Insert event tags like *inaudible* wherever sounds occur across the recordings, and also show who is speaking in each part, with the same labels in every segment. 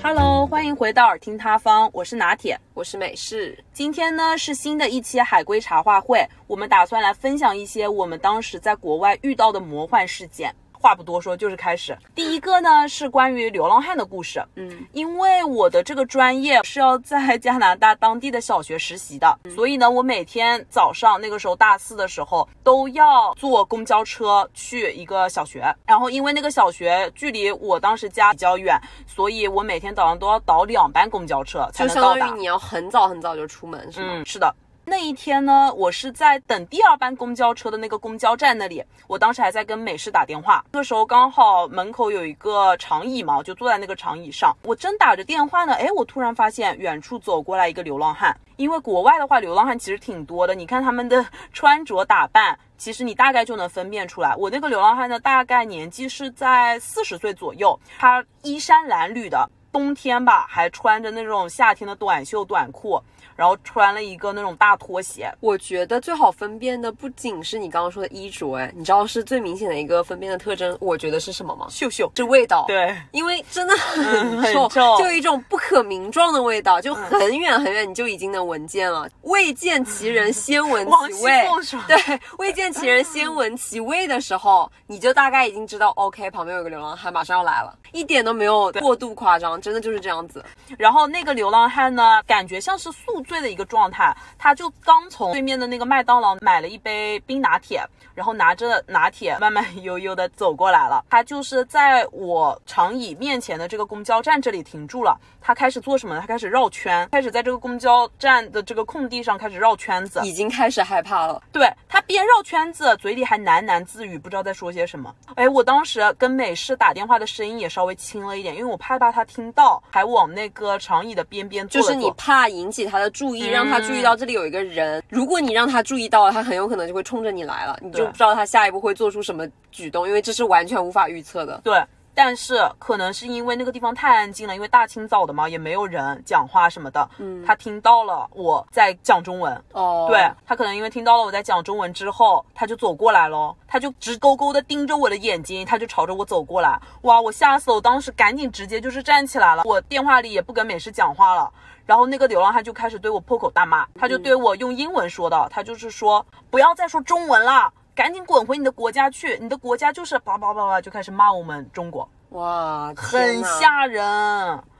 Speaker 1: Hello，欢迎回到耳听他方，我是拿铁。
Speaker 2: 我是美式，
Speaker 1: 今天呢是新的一期海龟茶话会，我们打算来分享一些我们当时在国外遇到的魔幻事件。话不多说，就是开始。第一个呢是关于流浪汉的故事。
Speaker 2: 嗯，
Speaker 1: 因为我的这个专业是要在 *laughs* 加拿大当地的小学实习的，所以呢，我每天早上那个时候大四的时候都要坐公交车去一个小学。然后因为那个小学距离我当时家比较远，所以我每天早上都要倒两班公交车才
Speaker 2: 就
Speaker 1: 能到达。
Speaker 2: 相当于你要很早很早就出门，是吗？
Speaker 1: 嗯，是的。那一天呢，我是在等第二班公交车的那个公交站那里，我当时还在跟美式打电话。那个时候刚好门口有一个长椅嘛，我就坐在那个长椅上。我正打着电话呢，哎，我突然发现远处走过来一个流浪汉。因为国外的话，流浪汉其实挺多的，你看他们的穿着打扮，其实你大概就能分辨出来。我那个流浪汉呢，大概年纪是在四十岁左右，他衣衫褴褛的，冬天吧还穿着那种夏天的短袖短裤。然后穿了一个那种大拖鞋，
Speaker 2: 我觉得最好分辨的不仅是你刚刚说的衣着，哎，你知道是最明显的一个分辨的特征，我觉得是什么吗？
Speaker 1: 嗅嗅，
Speaker 2: 这味道。
Speaker 1: 对，
Speaker 2: 因为真的很
Speaker 1: 嗯很
Speaker 2: 臭，就有一种不可名状的味道，就很远很远你就已经能闻见了。未见其人，先闻其味。对，未见其人，先闻其味的时候，你就大概已经知道，OK，旁边有个流浪汉马上要来了，一点都没有过度夸张，真的就是这样子。
Speaker 1: 然后那个流浪汉呢，感觉像是宿醉的一个状态，他就刚从对面的那个麦当劳买了一杯冰拿铁，然后拿着拿铁慢慢悠悠的走过来了。他就是在我长椅面前的这个公交站这里停住了。他开始做什么呢？他开始绕圈，开始在这个公交站的这个空地上开始绕圈子。
Speaker 2: 已经开始害怕了。
Speaker 1: 对他边绕圈子，嘴里还喃喃自语，不知道在说些什么。哎，我当时跟美式打电话的声音也稍微轻了一点，因为我害怕他听到，还往那个长椅的边边坐
Speaker 2: 就是你。怕引起他的注意，
Speaker 1: 嗯
Speaker 2: 让他注意到这里有一个人。如果你让他注意到了，他很有可能就会冲着你来了，你就不知道他下一步会做出什么举动，因为这是完全无法预测的。
Speaker 1: 对，但是可能是因为那个地方太安静了，因为大清早的嘛，也没有人讲话什么的。嗯，他听到了我在讲中文。
Speaker 2: 哦，
Speaker 1: 对他可能因为听到了我在讲中文之后，他就走过来咯，他就直勾勾的盯着我的眼睛，他就朝着我走过来，哇，我吓死了！我当时赶紧直接就是站起来了，我电话里也不跟美式讲话了。然后那个流浪汉就开始对我破口大骂，他就对我用英文说的，他就是说不要再说中文了，赶紧滚回你的国家去，你的国家就是叭叭叭叭，就开始骂我们中国，
Speaker 2: 哇，
Speaker 1: 很。吓人。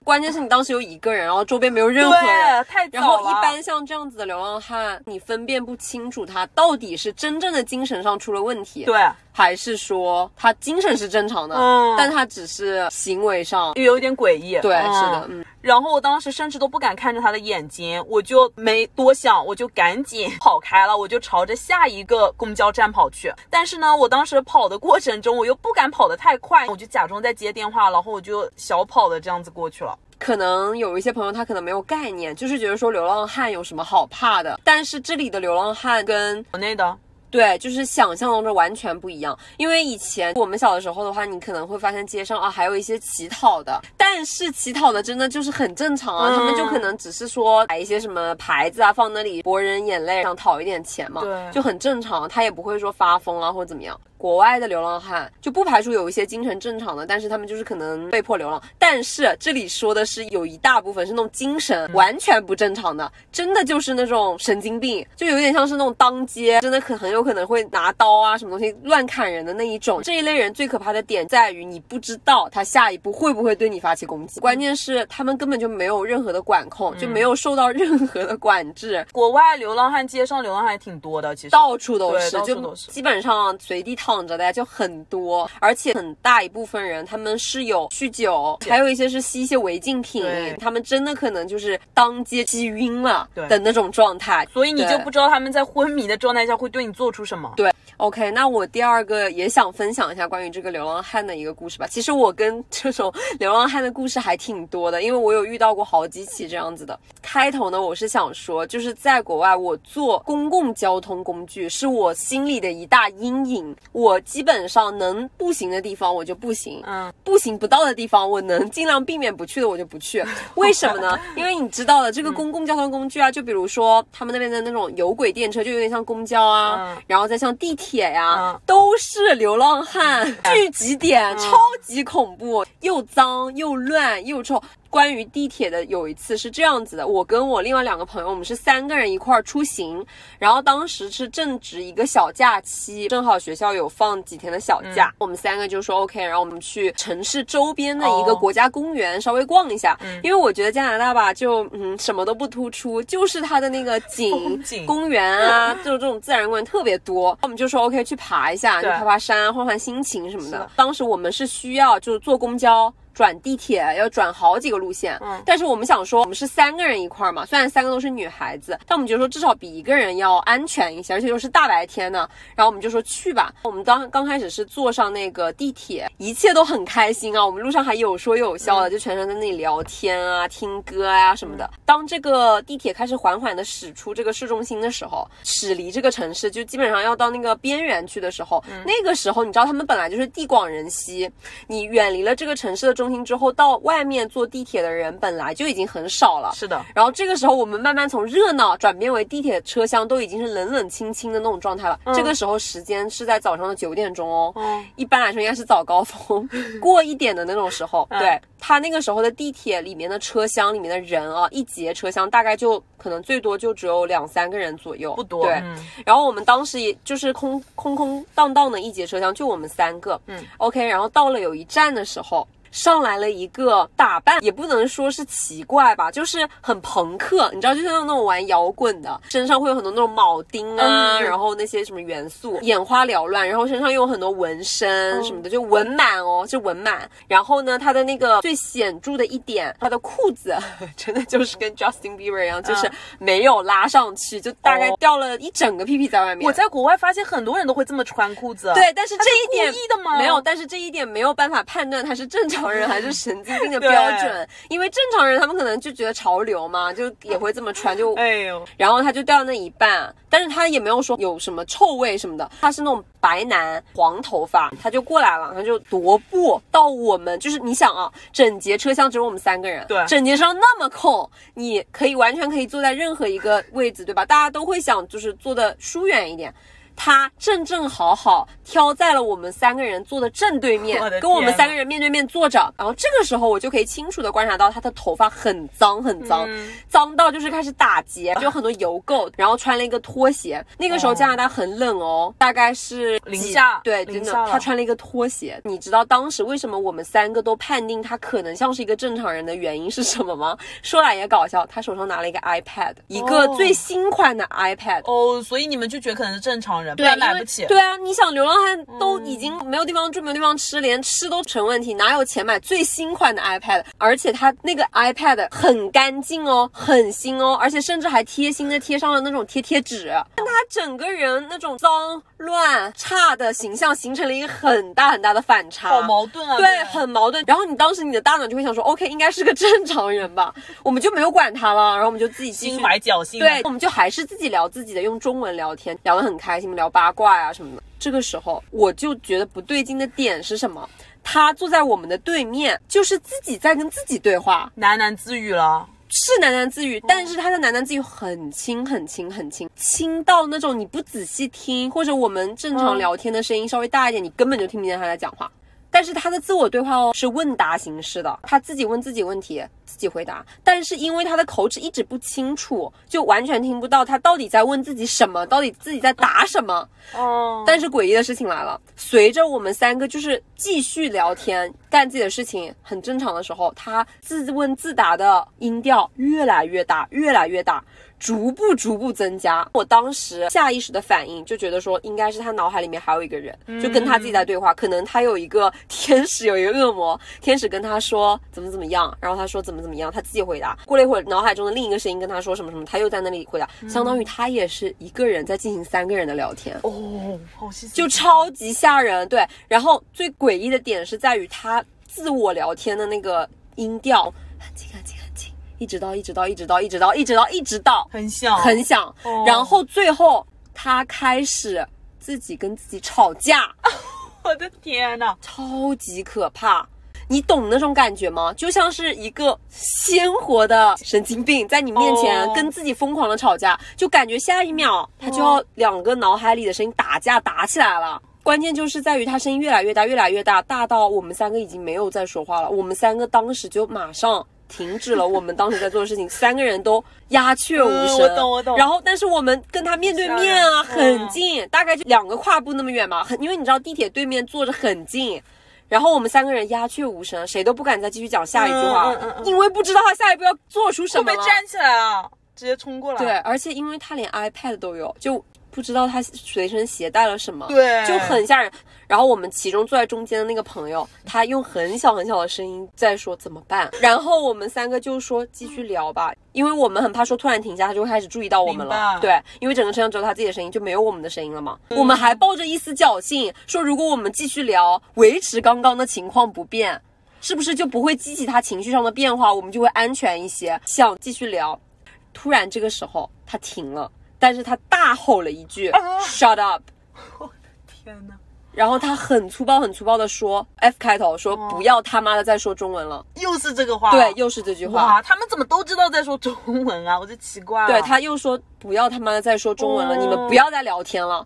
Speaker 2: 关键是你当时有一个人，然后周边没有任何人。
Speaker 1: 对，太
Speaker 2: 然。后一般像这样子的流浪汉，你分辨不清楚他到底是真正的精神上出了问题，
Speaker 1: 对，
Speaker 2: 还是说他精神是正常的，
Speaker 1: 嗯
Speaker 2: 但他只是行为上，
Speaker 1: 又有点诡异。
Speaker 2: 对，
Speaker 1: 嗯
Speaker 2: 是的，嗯，
Speaker 1: 然后我当时甚至都不敢看着他的眼睛，我就没多想，我就赶紧跑开了，我就朝着下一个公交站跑去。但是呢，我当时跑的过程中，我又不敢跑得太快，我就假装在接电话，然后我就小跑的这样子过去了。
Speaker 2: 可能有一些朋友他可能没有概念，就是觉得说流浪汉有什么好怕的，但是这里的流浪汉跟
Speaker 1: 国内的，
Speaker 2: 对，就是想象当中完全不一样。因为以前我们小的时候的话，你可能会发现街上啊还有一些乞讨的，但是乞讨的真的就是很正常啊，
Speaker 1: 嗯
Speaker 2: 他们就可能只是说摆一些什么牌子啊放那里博人眼泪，想讨一点钱嘛，
Speaker 1: 对。
Speaker 2: 就很正常，他也不会说发疯啊或者怎么样。国外的流浪汉就不排除有一些精神正常的，但是他们就是可能被迫流浪。但是这里说的是有一大部分是那种精神完全不正常的，真的就是那种神经病，就有点像是那种当街真的可很有可能会拿刀啊什么东西乱砍人的那一种。这一类人最可怕的点在于你不知道他下一步会不会对你发起攻击，关键是他们根本就没有任何的管控，就没有受到任何的管制。
Speaker 1: 国外流浪汉，街上流浪汉也挺多的，其实。
Speaker 2: 到处都是，就基本上随地躺着的呀，就很多，而且很大一部分人他们是有酗酒，还有一些是吸一些违禁品，他们真的可能就是当街吸晕了的那种状态。
Speaker 1: 所以你就不知道他们在昏迷的状态下会对你做出什么。
Speaker 2: 对，OK，那我第二个也想分享一下关于这个流浪汉的一个故事吧。其实我跟这种流浪汉的故事还挺多的，因为我有遇到过好几起这样子的。开头呢，我是想说，就是在国外，我坐公共交通工具是我心里的一大阴影。我基本上能步行的地方我就步行，
Speaker 1: 嗯，
Speaker 2: 步行不到的地方我能尽量避免不去的我就不去。*laughs* 为什么呢？因为你知道的，这个公共交通工具啊，就比如说他们那边的那种有轨电车，就有点像公交啊，
Speaker 1: 嗯
Speaker 2: 然后再像地铁呀、
Speaker 1: 嗯。
Speaker 2: 都是流浪汉聚集点，超级恐怖，又脏又乱又臭。关于地铁的有一次是这样子的，我跟我另外两个朋友，我们是三个人一块儿出行，然后当时是正值一个小假期，正好学校有放几天的小假，我们三个就说 OK，然后我们去城市周边的一个
Speaker 1: 哦
Speaker 2: 国家公园稍微逛一下，因为我觉得加拿大吧，就嗯什么都不突出，就是它的那个景
Speaker 1: 景。
Speaker 2: 公园啊，就是这种自然公园特别多，我们就说 OK 去爬一下，
Speaker 1: 就
Speaker 2: 爬爬山，换换心情什么的。
Speaker 1: 的。
Speaker 2: 当时我们是需要就是坐公交。转地铁要转好几个路线，
Speaker 1: 嗯。
Speaker 2: 但是我们想说，我们是三个人一块儿嘛，虽然三个都是女孩子，但我们觉得说至少比一个人要安全一些，而且又是大白天呢，然后我们就说去吧。我们当刚开始是坐上那个地铁，一切都很开心啊，我们路上还有说有笑的，就全程在那里聊天啊、听歌啊什么的。当这个地铁开始缓缓的驶出这个市中心的时候，驶离这个城市，就基本上要到那个边缘去的时候，那个时候你知道他们本来就是地广人稀，你远离了这个城市的中心之后，到外面坐地铁的人本来就已经很少了。
Speaker 1: 是的，
Speaker 2: 然后这个时候，我们慢慢从热闹转变为地铁车厢都已经是冷冷清清的那种状态了。这个时候时间是在早上的九点钟哦，
Speaker 1: 嗯
Speaker 2: 一般来说应该是早高峰 *laughs* 过一点的那种时候。
Speaker 1: 嗯
Speaker 2: 对，他那个时候的地铁里面的车厢里面的人啊，一节车厢大概就可能最多就只有两三个人左右，
Speaker 1: 不多，
Speaker 2: 对，
Speaker 1: 嗯
Speaker 2: 然后我们当时也就是空空空荡荡的一节车厢，就我们三个。
Speaker 1: 嗯
Speaker 2: ，OK。然后到了有一站的时候。上来了一个打扮，也不能说是奇怪吧，就是很朋克，你知道，就像那种玩摇滚的，身上会有很多那种铆钉啊，
Speaker 1: 嗯
Speaker 2: 然后那些什么元素，眼花缭乱，然后身上又有很多纹身什么的，就纹满哦，就纹满。然后呢，他的那个最显著的一点，他的裤子 *laughs* 真的就是跟 Justin Bieber 一样，就是
Speaker 1: 嗯
Speaker 2: 没有拉上去，就大概
Speaker 1: 哦
Speaker 2: 掉了一整个屁屁在外面。
Speaker 1: 我在国外发现很多人都会这么穿裤子，
Speaker 2: 对，但是这一点
Speaker 1: 故意的吗？
Speaker 2: 没有，但是这一点没有办法判断它是正常人还是神经病的 *laughs* 标准，因为正常人他们可能就觉得潮流嘛，就也会这么穿，就 *laughs*
Speaker 1: 哎呦，
Speaker 2: 然后他就掉那一半，但是他也没有说有什么臭味什么的，他是那种白男黄头发，他就过来了，他就踱步到我们，就是你想啊，整节车厢只有我们三个人，
Speaker 1: 对。
Speaker 2: 整节车厢那么空，你可以完全可以坐在任何一个位置，对吧？大家都会想就是坐的疏远一点。他正正好好挑在了我们三个人坐的正对面
Speaker 1: 我，
Speaker 2: 跟我们三个人面对面坐着。然后这个时候我就可以清楚的观察到他的头发很脏很脏，
Speaker 1: 嗯
Speaker 2: 脏到就是开始打结，就有很多油垢，然后穿了一个拖鞋。那个时候加拿大很冷哦，大概是
Speaker 1: 零下
Speaker 2: 对，真的他穿了一个拖鞋。你知道当时为什么我们三个都判定他可能像是一个正常人的原因是什么吗？说来也搞笑，他手上拿了一个 iPad，一个
Speaker 1: 哦
Speaker 2: 最新款的 iPad。
Speaker 1: 哦，所以你们就觉得可能是正常人，不
Speaker 2: 对，
Speaker 1: 买不起。
Speaker 2: 对啊，你想流浪汉都已经没有地方住，没有地方吃，连吃都成问题，哪有钱买最新款的 iPad？而且他那个 iPad 很干净哦，很新哦，而且甚至还贴心的贴上了那种贴贴纸，跟他整个人那种脏乱差的形象形成了一个很大很大的反差，
Speaker 1: 好矛盾啊！
Speaker 2: 对，很矛盾。然后你当时你的大脑就会想说，OK，应该是个正常人吧，我们就没有管他了，然后我们就自己
Speaker 1: 心怀侥幸。
Speaker 2: 对，我们就还是自己聊自己的，用中文聊天，聊得很开心，聊八卦呀、什么的。这个时候我就觉得不对劲的点是什么？他坐在我们的对面，就是自己在跟自己对话，
Speaker 1: 喃喃自语了。
Speaker 2: 是喃喃自语，但是他的喃喃自语很轻很轻很轻，轻到那种你不仔细听，或者我们正常
Speaker 1: 嗯
Speaker 2: 聊天的声音稍微大一点，你根本就听不见他在讲话。但是他的自我对话哦是问答形式的，他自己问自己问题，自己回答。但是因为他的口齿一直不清楚，就完全听不到他到底在问自己什么，到底自己在答什么。
Speaker 1: 哦，
Speaker 2: 但是诡异的事情来了，随着我们三个就是继续聊天，干自己的事情很正常的时候，他自问自答的音调越来越大，越来越大。逐步逐步增加，我当时下意识的反应就觉得说，应该是他脑海里面还有一个人，就跟他自己在对话，可能他有一个天使，有一个恶魔，天使跟他说怎么怎么样，然后他说怎么怎么样，他自己回答。过了一会儿，脑海中的另一个声音跟他说什么什么，他又在那里回答，相当于他也是一个人在进行三个人的聊天。
Speaker 1: 哦，好细，
Speaker 2: 就超级吓人。对，然后最诡异的点是在于他自我聊天的那个音调，很轻很轻。一直到一直到一直到一直到一直到一直到
Speaker 1: 很响
Speaker 2: 很响，然后最后他开始自己跟自己吵架，*laughs*
Speaker 1: 我的天呐，
Speaker 2: 超级可怕！你懂那种感觉吗？就像是一个鲜活的神经病在你面前跟自己疯狂的吵架，就感觉下一秒他就要两个脑海里的声音打架打起来了。关键就是在于他声音越来越大越来越大，大到我们三个已经没有再说话了。我们三个当时就马上。停止了我们当时在做的事情，*laughs* 三个人都鸦雀无声。
Speaker 1: 我懂我懂。
Speaker 2: 然后，但是我们跟他面对面啊，很近，大概就两个跨步那么远嘛。很，因为你知道地铁对面坐着很近。然后我们三个人鸦雀无声，谁都不敢再继续讲下一句话，因为不知道他下一步要做出什么。我
Speaker 1: 被站起来啊，直接冲过来。
Speaker 2: 对，而且因为他连 iPad 都有，就。不知道他随身携带了什么，
Speaker 1: 对，
Speaker 2: 就很吓人。然后我们其中坐在中间的那个朋友，他用很小很小的声音在说怎么办。然后我们三个就说继续聊吧，因为我们很怕说突然停下，他就会开始注意到我们了。对，因为整个车上只有他自己的声音，就没有我们的声音了嘛。我们还抱着一丝侥幸，说如果我们继续聊，维持刚刚的情况不变，是不是就不会激起他情绪上的变化，我们就会安全一些，想继续聊。突然这个时候他停了。但是他大吼了一句 “shut up”，
Speaker 1: 我的天呐。
Speaker 2: 然后他很粗暴、很粗暴的说 “f 开头”，说不要他妈的再说中文了。
Speaker 1: 又是这个话，
Speaker 2: 对，又是这句话。
Speaker 1: 哇，他们怎么都知道在说中文啊？我就奇怪了。
Speaker 2: 对，他又说不要他妈的再说中文了，你们不要再聊天了。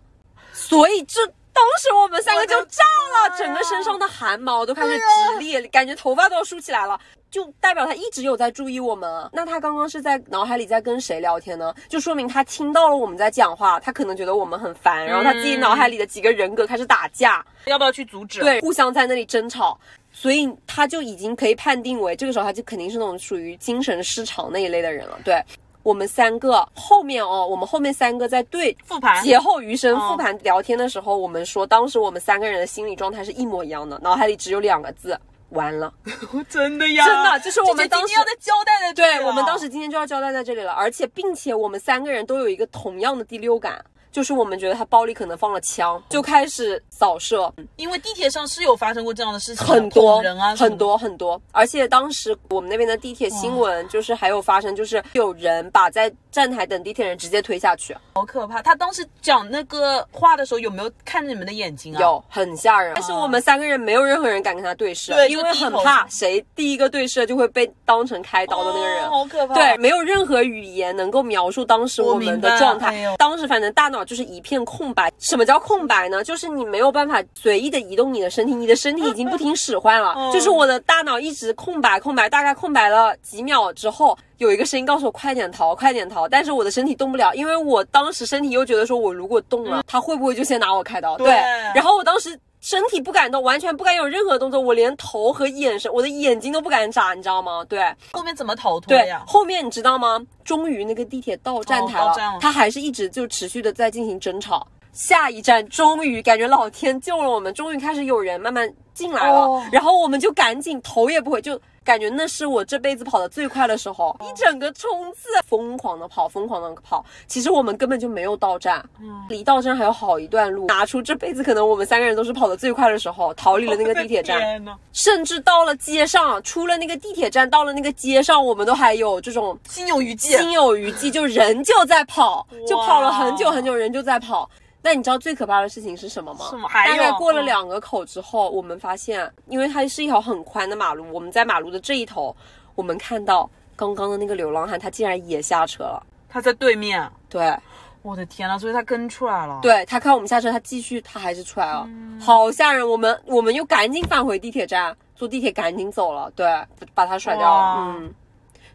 Speaker 2: 所以这当时我们三个就炸了，整个身上的汗毛都开始直立，感觉头发都要竖起来了。就代表他一直有在注意我们，那他刚刚是在脑海里在跟谁聊天呢？就说明他听到了我们在讲话，他可能觉得我们很烦，然后他自己脑海里的几个人格开始打架，
Speaker 1: 要不要去阻止？
Speaker 2: 对，互相在那里争吵，所以他就已经可以判定为这个时候他就肯定是那种属于精神失常那一类的人了。对我们三个后面哦，我们后面三个在对
Speaker 1: 复盘
Speaker 2: 劫后余生复盘聊天的时候，我们说当时我们三个人的心理状态是一模一样的，脑海里只有两个字。完了，*laughs*
Speaker 1: 真的呀，
Speaker 2: 真的就是我们当时
Speaker 1: 要在交代在
Speaker 2: 这里，对我们当时今天就要交代在这里了，而且并且我们三个人都有一个同样的第六感。就是我们觉得他包里可能放了枪，就开始扫射。
Speaker 1: 因为地铁上是有发生过这样的事情，
Speaker 2: 很多
Speaker 1: 人啊，
Speaker 2: 很多很多。而且当时我们那边的地铁新闻就是还有发生，就是有人把在站台等地铁人直接推下去，
Speaker 1: 好可怕。他当时讲那个话的时候有没有看着你们的眼睛啊？
Speaker 2: 有，很吓人。但是我们三个人没有任何人敢跟他对视，
Speaker 1: 对，
Speaker 2: 因为很怕谁第一个对视就会被当成开刀的那个人，
Speaker 1: 好可怕。
Speaker 2: 对，没有任何语言能够描述当时我们的状态。当时反正大脑。就是一片空白。什么叫空白呢？就是你没有办法随意的移动你的身体，你的身体已经不听使唤了。*laughs* 就是我的大脑一直空白，空白，大概空白了几秒之后，有一个声音告诉我快点逃，快点逃。但是我的身体动不了，因为我当时身体又觉得说，我如果动了，他会不会就先拿我开刀？对。然后我当时。身体不敢动，完全不敢有任何动作，我连头和眼神，我的眼睛都不敢眨，你知道吗？对，
Speaker 1: 后面怎么逃脱呀？
Speaker 2: 后面你知道吗？终于那个地铁到站台了，他还是一直就持续的在进行争吵。下一站终于感觉老天救了我们，终于开始有人慢慢进来了，然后我们就赶紧头也不回就。感觉那是我这辈子跑的最快的时候，一整个冲刺，疯狂的跑，疯狂的跑。其实我们根本就没有到站，离到站还有好一段路。拿出这辈子可能我们三个人都是跑的最快的时候，逃离了那个地铁站，*laughs* 甚至到了街上，出了那个地铁站，到了那个街上，我们都还有这种
Speaker 1: 心有余悸，
Speaker 2: 心有余悸，就人就在跑，就跑了很久很久，人就在跑。那你知道最可怕的事情是什么吗？大概过了两个口之后，我们发现，因为它是一条很宽的马路，我们在马路的这一头，我们看到刚刚的那个流浪汉，他竟然也下车了。
Speaker 1: 他在对面。
Speaker 2: 对，
Speaker 1: 我的天呐，所以他跟出来了。
Speaker 2: 对他看我们下车，他继续，他还是出来了，好吓人。我们我们又赶紧返回地铁站，坐地铁赶紧走了。对，把他甩掉了。嗯，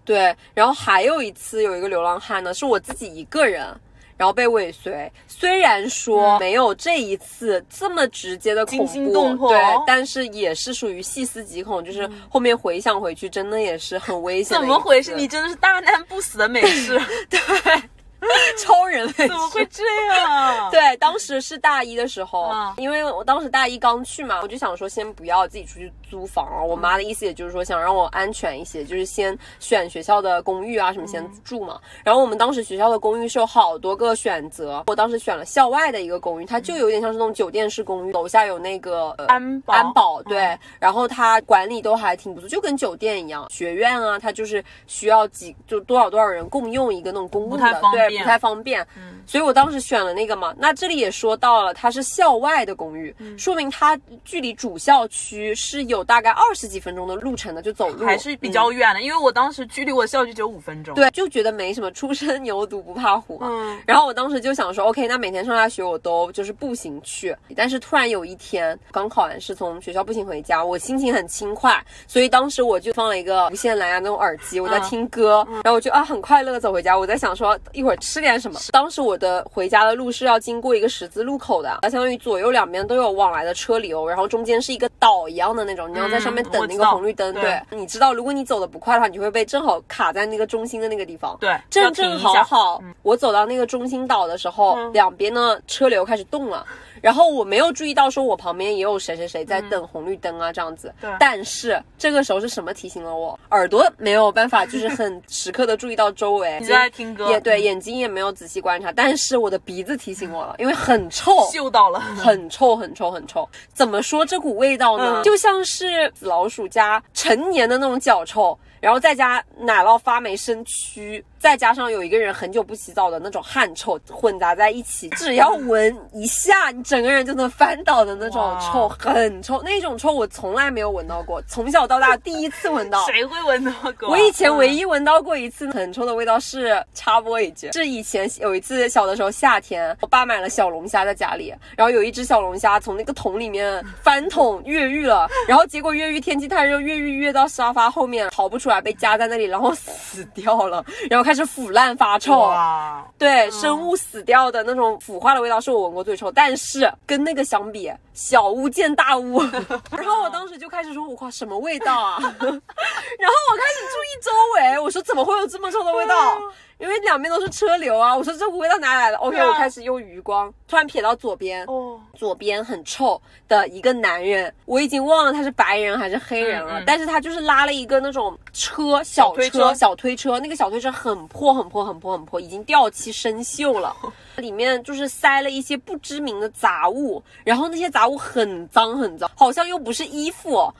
Speaker 2: 对。然后还有一次，有一个流浪汉呢，是我自己一个人。然后被尾随。虽然说没有这一次这么直接的恐
Speaker 1: 惊心
Speaker 2: 怖，
Speaker 1: 动魄
Speaker 2: 对，但是也是属于细思极恐，就是后面回想回去，真的也是很危险。
Speaker 1: 怎么回事？你真的是大难不死的美式，*laughs* *laughs*
Speaker 2: 超人类
Speaker 1: 怎么会这样？
Speaker 2: 对，当时是大一的时候，
Speaker 1: 嗯
Speaker 2: 因为我当时大一刚去嘛，我就想说先不要自己出去租房了。我妈的意思也就是说想让我安全一些，就是先选学校的公寓啊什么先住嘛。然后我们当时学校的公寓是有好多个选择，我当时选了校外的一个公寓，它就有点像是那种酒店式公寓，楼下有那个、呃
Speaker 1: 安保
Speaker 2: 安保对，然后它管理都还挺不错，就跟酒店一样。学院啊，它就是需要几就多少多少人共用一个那种公共的对，
Speaker 1: 便
Speaker 2: 不太方便。所以我当时选了那个嘛。那这里也说到了，它是校外的公寓，
Speaker 1: 嗯
Speaker 2: 说明它距离主校区是有大概二十几分钟的路程的，就走路
Speaker 1: 还是比较远的，因为我当时距离我校区只有五分钟。，
Speaker 2: 对，就觉得没什么，初生牛犊不怕虎嘛。
Speaker 1: 嗯
Speaker 2: 然后我当时就想说，OK，那每天上下学我都就是步行去。但是突然有一天，刚考完试从学校步行回家，我心情很轻快，所以当时我就放了一个无线蓝牙那种耳机，我在听歌，然后我就啊很快乐的走回家。我在想说一会儿吃点什么。当时我的回家的路是要经过一个十字路口的，相当于左右两边都有往来的车流，然后中间是一个岛一样的那种，你要在上面等那个红绿灯。
Speaker 1: 对
Speaker 2: 对，你知道，如果你走的不快的话，你就会被正好卡在那个中心的那个地方。
Speaker 1: 对，
Speaker 2: 正正。好好，我走到那个中心岛的时候，
Speaker 1: 嗯
Speaker 2: 两边呢车流开始动了。然后我没有注意到，说我旁边也有谁谁谁在等红绿灯啊，这样子。但是这个时候是什么提醒了我？耳朵没有办法，就是很时刻的注意到周围。*laughs*
Speaker 1: 你在听歌，
Speaker 2: 也对，眼睛也没有仔细观察，但是我的鼻子提醒我了，因为很臭。
Speaker 1: 嗅到了。
Speaker 2: 很臭，很臭，很臭。怎么说这股味道呢？
Speaker 1: 嗯
Speaker 2: 就像是老鼠加成年的那种脚臭，然后再加奶酪发霉生蛆，再加上有一个人很久不洗澡的那种汗臭混杂在一起，只要闻一下，你整个人就能翻倒的那种臭，很臭。那种臭我从来没有闻到过，从小到大第一次闻到。
Speaker 1: 谁会闻到过啊？
Speaker 2: 我以前唯
Speaker 1: 嗯
Speaker 2: 一闻到过一次很臭的味道是插播一句，是以前有一次小的时候夏天，我爸买了小龙虾在家里，然后有一只小龙虾从那个桶里面翻桶越狱了，然后结果越狱天气太热，越狱越到沙发后面逃不出来，被夹在那里，然后死掉了，然后开始腐烂发臭。
Speaker 1: 哇，
Speaker 2: 对，生物死掉的那种腐化的味道是我闻过最臭，但是跟那个相比，小巫见大巫。*laughs* 然后我当时就开始说，我靠，什么味道啊？*laughs* 然后我开始注意周围，我说怎么会有这么臭的味道？因为两边都是车流啊，我说这股味道哪里来的？OK，
Speaker 1: 啊。
Speaker 2: 我开始用余光，突然瞥到左边，
Speaker 1: 哦，
Speaker 2: 左边很臭的一个男人，我已经忘了他是白人还是黑人了，
Speaker 1: 嗯嗯。
Speaker 2: 但是他就是拉了一个那种车小
Speaker 1: 推
Speaker 2: 车。
Speaker 1: 车
Speaker 2: 小推车，那个小推车很破很破很破很破，已经掉漆生锈了，*laughs* 里面就是塞了一些不知名的杂物，然后那些杂物很脏很脏，好像又不是衣服。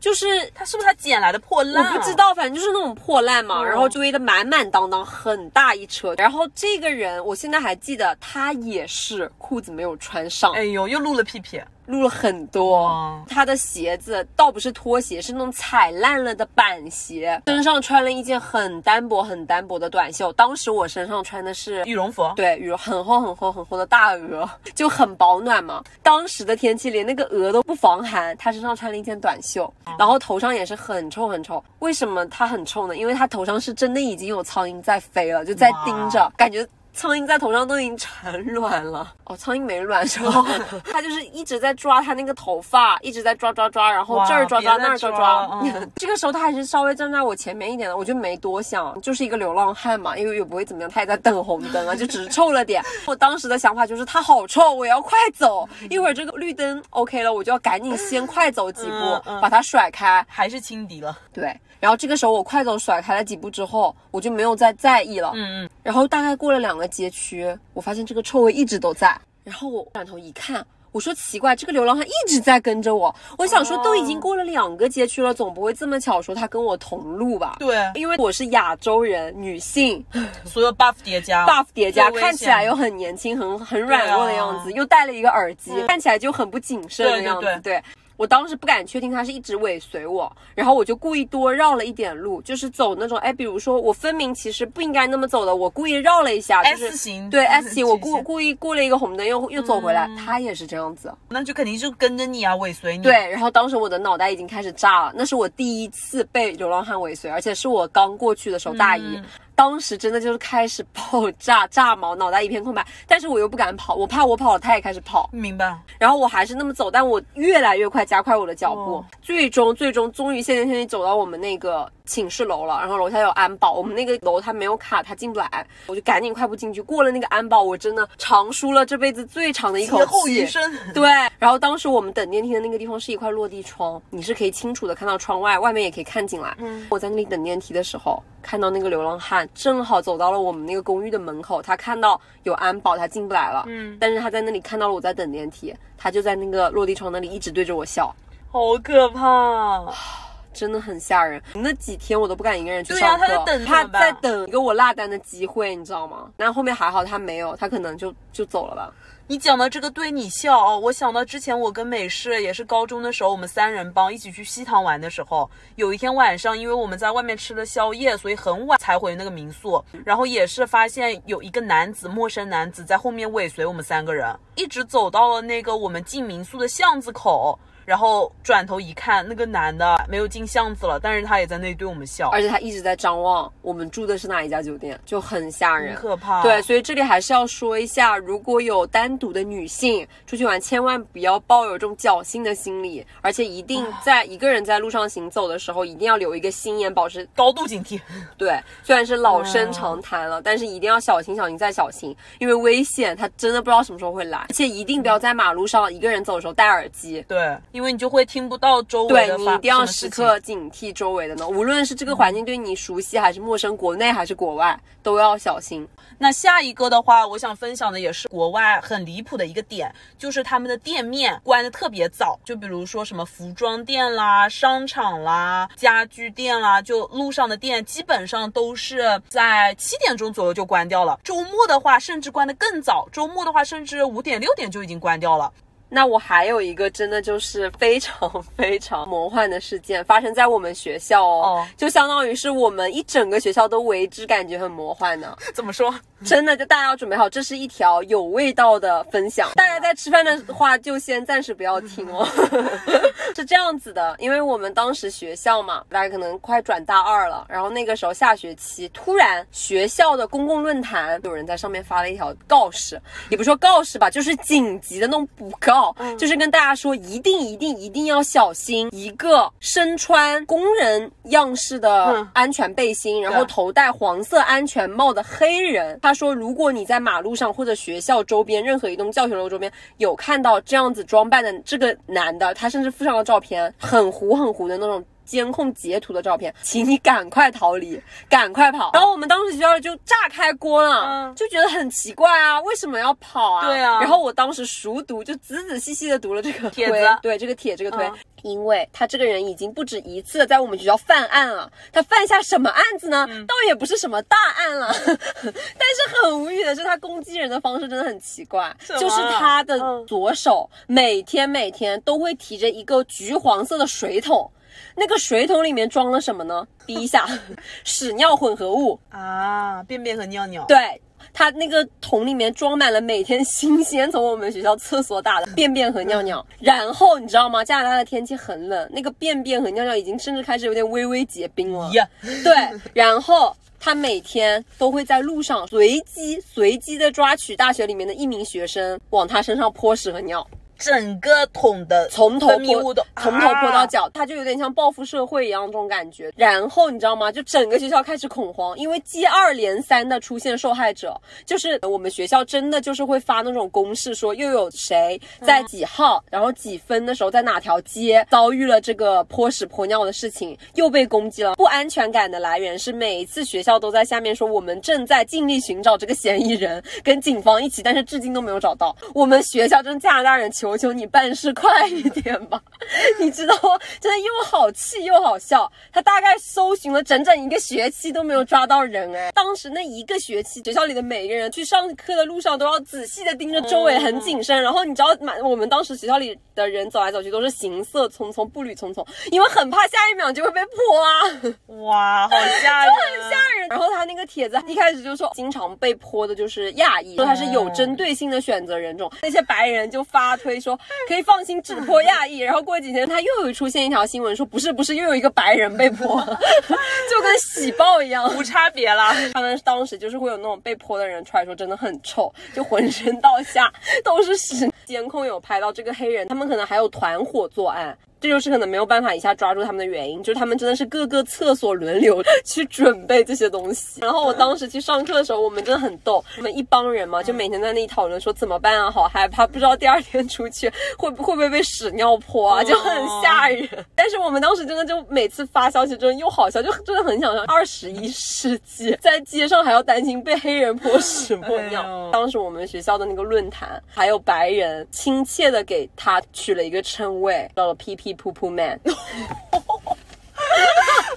Speaker 2: 就是
Speaker 1: 他是不是他捡来的破烂？啊
Speaker 2: 我不知。道，反正就是那种破烂嘛，
Speaker 1: 嗯
Speaker 2: 然后堆的满满当当，很大一车。然后这个人，我现在还记得，他也是裤子没有穿上，
Speaker 1: 哎呦，又露了屁屁。
Speaker 2: 录了很多
Speaker 1: 哇。
Speaker 2: 他的鞋子倒不是拖鞋，是那种踩烂了的板鞋，身上穿了一件很单薄、很单薄的短袖。当时我身上穿的是
Speaker 1: 羽绒服。
Speaker 2: 对，羽绒很厚很厚很厚的大鹅，就很保暖嘛。当时的天气连那个鹅都不防寒，他身上穿了一件短袖，然后头上也是很臭很臭。为什么他很臭呢？因为他头上是真的已经有苍蝇在飞了，就在盯着，感觉。苍蝇在头上都已经产卵了哦，苍蝇没卵是吧？*laughs* 他就是一直在抓他那个头发，一直在抓抓抓，然后这儿抓抓那儿抓
Speaker 1: 抓 *laughs*
Speaker 2: 这个时候他还是稍微站在我前面一点的，我就没多想，就是一个流浪汉嘛，因为也不会怎么样，他也在等红灯啊，就只是臭了点。我当时的想法就是他好臭，我要快走，*laughs* 一会儿这个绿灯 OK 了，我就要赶紧先快走几步
Speaker 1: 嗯，嗯
Speaker 2: 把它甩开。
Speaker 1: 还是轻敌了。
Speaker 2: 对，然后这个时候我快走甩开了几步之后，我就没有再在意了。
Speaker 1: 嗯嗯，
Speaker 2: 然后大概过了两个街区，我发现这个臭味一直都在。然后我转头一看，我说奇怪，这个流浪汉一直在跟着我。我想说，都已经过了两个街区了，总不会这么巧说他跟我同路吧？
Speaker 1: 对，
Speaker 2: 因为我是亚洲人，女性
Speaker 1: 所有 buff 叠加
Speaker 2: ，buff 叠加，看起来又很年轻、很很软弱的样子，又戴了一个耳机，看起来就很不谨慎的样子。
Speaker 1: 对对
Speaker 2: 对我当时不敢确定他是一直尾随我，然后我就故意多绕了一点路，就是走那种哎，比如说我分明其实不应该那么走的，我故意绕了一下，就是
Speaker 1: S 型
Speaker 2: 对 S 型，我故故意过了一个红灯又又走回来，他也是这样子。
Speaker 1: 那就肯定是跟着你啊，尾随你。
Speaker 2: 对，然后当时我的脑袋已经开始炸了，那是我第一次被流浪汉尾随，而且是我刚过去的时候，大一。
Speaker 1: 嗯
Speaker 2: 当时真的就是开始爆炸，炸毛，脑袋一片空白，但是我又不敢跑，我怕我跑了，他也开始跑，
Speaker 1: 明白。
Speaker 2: 然后我还是那么走，但我越来越快，加快我的脚步，
Speaker 1: 哦。
Speaker 2: 最终最终终于现在现在走到我们那个寝室楼了，然后楼下有安保，我们那个楼它没有卡，他进不来，我就赶紧快步进去，过了那个安保，我真的长舒了这辈子最长的一口 *laughs* 气
Speaker 1: 余。生。
Speaker 2: 对，然后当时我们等电梯的那个地方是一块落地窗，你是可以清楚的看到窗外，外面也可以看进来。
Speaker 1: 嗯
Speaker 2: 我在那里等电梯的时候，看到那个流浪汉正好走到了我们那个公寓的门口，他看到有安保，他进不来了。
Speaker 1: 嗯，
Speaker 2: 但是他在那里看到了我在等电梯，他就在那个落地窗那里一直对着我笑，
Speaker 1: 好可怕。*sighs*
Speaker 2: 真的很吓人。那几天我都不敢一个人去
Speaker 1: 对啊
Speaker 2: 上课，
Speaker 1: 他在等
Speaker 2: 他在等一个我落单的机会，你知道吗？但后面还好他没有，他可能就就走了吧。
Speaker 1: 你讲到这个对你笑哦，我想到之前我跟美式也是高中的时候，我们三人帮一起去西塘玩的时候，有一天晚上，因为我们在外面吃了宵夜，所以很晚才回那个民宿，然后也是发现有一个男子，陌生男子在后面尾随我们三个人，一直走到了那个我们进民宿的巷子口。然后转头一看，那个男的没有进巷子了，但是他也在那里对我们笑，
Speaker 2: 而且他一直在张望我们住的是哪一家酒店，就很吓人，
Speaker 1: 很可怕。
Speaker 2: 对，所以这里还是要说一下，如果有单独的女性出去玩，千万不要抱有这种侥幸的心理，而且一定在一个人在路上行走的时候，一定要留一个心眼，保持 *laughs*
Speaker 1: 高度警惕。
Speaker 2: 对。虽然是老生常谈了，但是一定要小心、小心再小心，因为危险他真的不知道什么时候会来，而且一定不要在马路上一个人走的时候戴耳机。
Speaker 1: 对，因为你就会听不到周围的对
Speaker 2: 你一定要时刻警惕周围的呢，无论是这个环境对你熟悉还是陌生，国内还是国外，都要小心。
Speaker 1: 那下一个的话，我想分享的也是国外很离谱的一个点，就是他们的店面关的特别早，就比如说什么服装店啦、商场啦、家具店啦，就路上的店基本上都是在七点钟左右就关掉了。周末的话，甚至关的更早，周末的话甚至五点六点就已经关掉了。
Speaker 2: 那我还有一个真的就是非常非常魔幻的事件，发生在我们学校哦，
Speaker 1: 哦
Speaker 2: 就相当于是我们一整个学校都为之感觉很魔幻呢，*laughs*
Speaker 1: 怎么说？
Speaker 2: 真的就大家要准备好，这是一条有味道的分享。大家在吃饭的话就先暂时不要听哦，*laughs* *laughs* 是这样子的，因为我们当时学校嘛，大家可能快转大二了，然后那个时候下学期，突然学校的公共论坛有人在上面发了一条告示，也不说告示吧，就是紧急的那种补告，就是跟大家说一定一定一定要小心一个身穿工人样式的
Speaker 1: 嗯
Speaker 2: 安全背心，然后头戴黄色安全帽的黑人，他说，如果你在马路上或者学校周边任何一栋教学楼周边有看到这样子装扮的这个男的，他甚至附上了照片，很糊很糊的那种。监控截图的照片，请你赶快逃离，赶快跑。*laughs* 然后我们当时学校就炸开锅了，
Speaker 1: 嗯
Speaker 2: 就觉得很奇怪啊，为什么要跑啊？
Speaker 1: 对啊
Speaker 2: 然后我当时熟读，就仔仔细细的读了这个推
Speaker 1: 帖子
Speaker 2: 对这个帖这个推，
Speaker 1: 嗯
Speaker 2: 因为他这个人已经不止一次的在我们学校犯案了。他犯下什么案子呢？
Speaker 1: 嗯
Speaker 2: 倒也不是什么大案了，*laughs* 但是很无语的是，他攻击人的方式真的很奇怪，就是他的
Speaker 1: 嗯
Speaker 2: 左手每天每天都会提着一个橘黄色的水桶。那个水桶里面装了什么呢？*laughs* 滴一下，屎尿混合物。
Speaker 1: 啊，便便和尿尿。
Speaker 2: 对，它那个桶里面装满了每天新鲜从我们学校厕所打的 *laughs* 便便和尿尿。然后你知道吗？加拿大的天气很冷，那个便便和尿尿已经甚至开始有点微微结冰了。
Speaker 1: 呀，
Speaker 2: 对，然后。他每天都会在路上随机随机的抓取大学里面的一名学生，往他身上泼屎和尿。
Speaker 1: 整个桶的
Speaker 2: 从头泼
Speaker 1: 分泌物都
Speaker 2: 从头泼到
Speaker 1: 啊
Speaker 2: 脚，它就有点像报复社会一样这种感觉。然后你知道吗？就整个学校开始恐慌，因为接二连三的出现受害者，就是我们学校真的就是会发那种公示，说又有谁在几号，然后几分的时候在哪条街遭遇了这个泼屎泼尿的事情，又被攻击了。不安全感的来源是每一次学校都在下面说我们正在尽力寻找这个嫌疑人，跟警方一起，但是至今都没有找到。我们学校真加拿大人求求求你办事快一点吧，*laughs* 你知道吗？真的又好气又好笑。他大概搜寻了整整一个学期都没有抓到人哎，当时那一个学期学校里的每一个人去上课的路上都要仔细的盯着周围，很谨慎。然后你知道满我们当时学校里的人走来走去都是行色匆匆，步履匆匆，因为很怕下一秒就会被泼啊。
Speaker 1: 哇，好吓人，*laughs*
Speaker 2: 很吓人。然后他那个帖子一开始就说，经常被泼的就是亚裔，说他是有针对性的选择人种。那些白人就发推说可以放心，只泼亚裔。*laughs* 然后过几天他又有出现一条新闻说，不是不是，又有一个白人被泼，*laughs* 就跟喜报一样，
Speaker 1: 无差别了。
Speaker 2: 他们当时就是会有那种被泼的人出来说，真的很臭，就浑身到下都是屎。监控有拍到这个黑人，他们可能还有团伙作案。这就是可能没有办法一下抓住他们的原因，就是他们真的是各个厕所轮流去准备这些东西。然后我当时去上课的时候，我们真的很逗，我们一帮人嘛，就每天在那里讨论说怎么办啊，好害怕，不知道第二天出去会不会不会被屎尿泼啊，就很吓人。但是我们当时真的就每次发消息，真的又好笑，就真的很想像二十一世纪在街上还要担心被黑人泼屎泼尿。当时我们学校的那个论坛，还有白人亲切的给他取了一个称谓，叫了 PP。噗噗 man，是不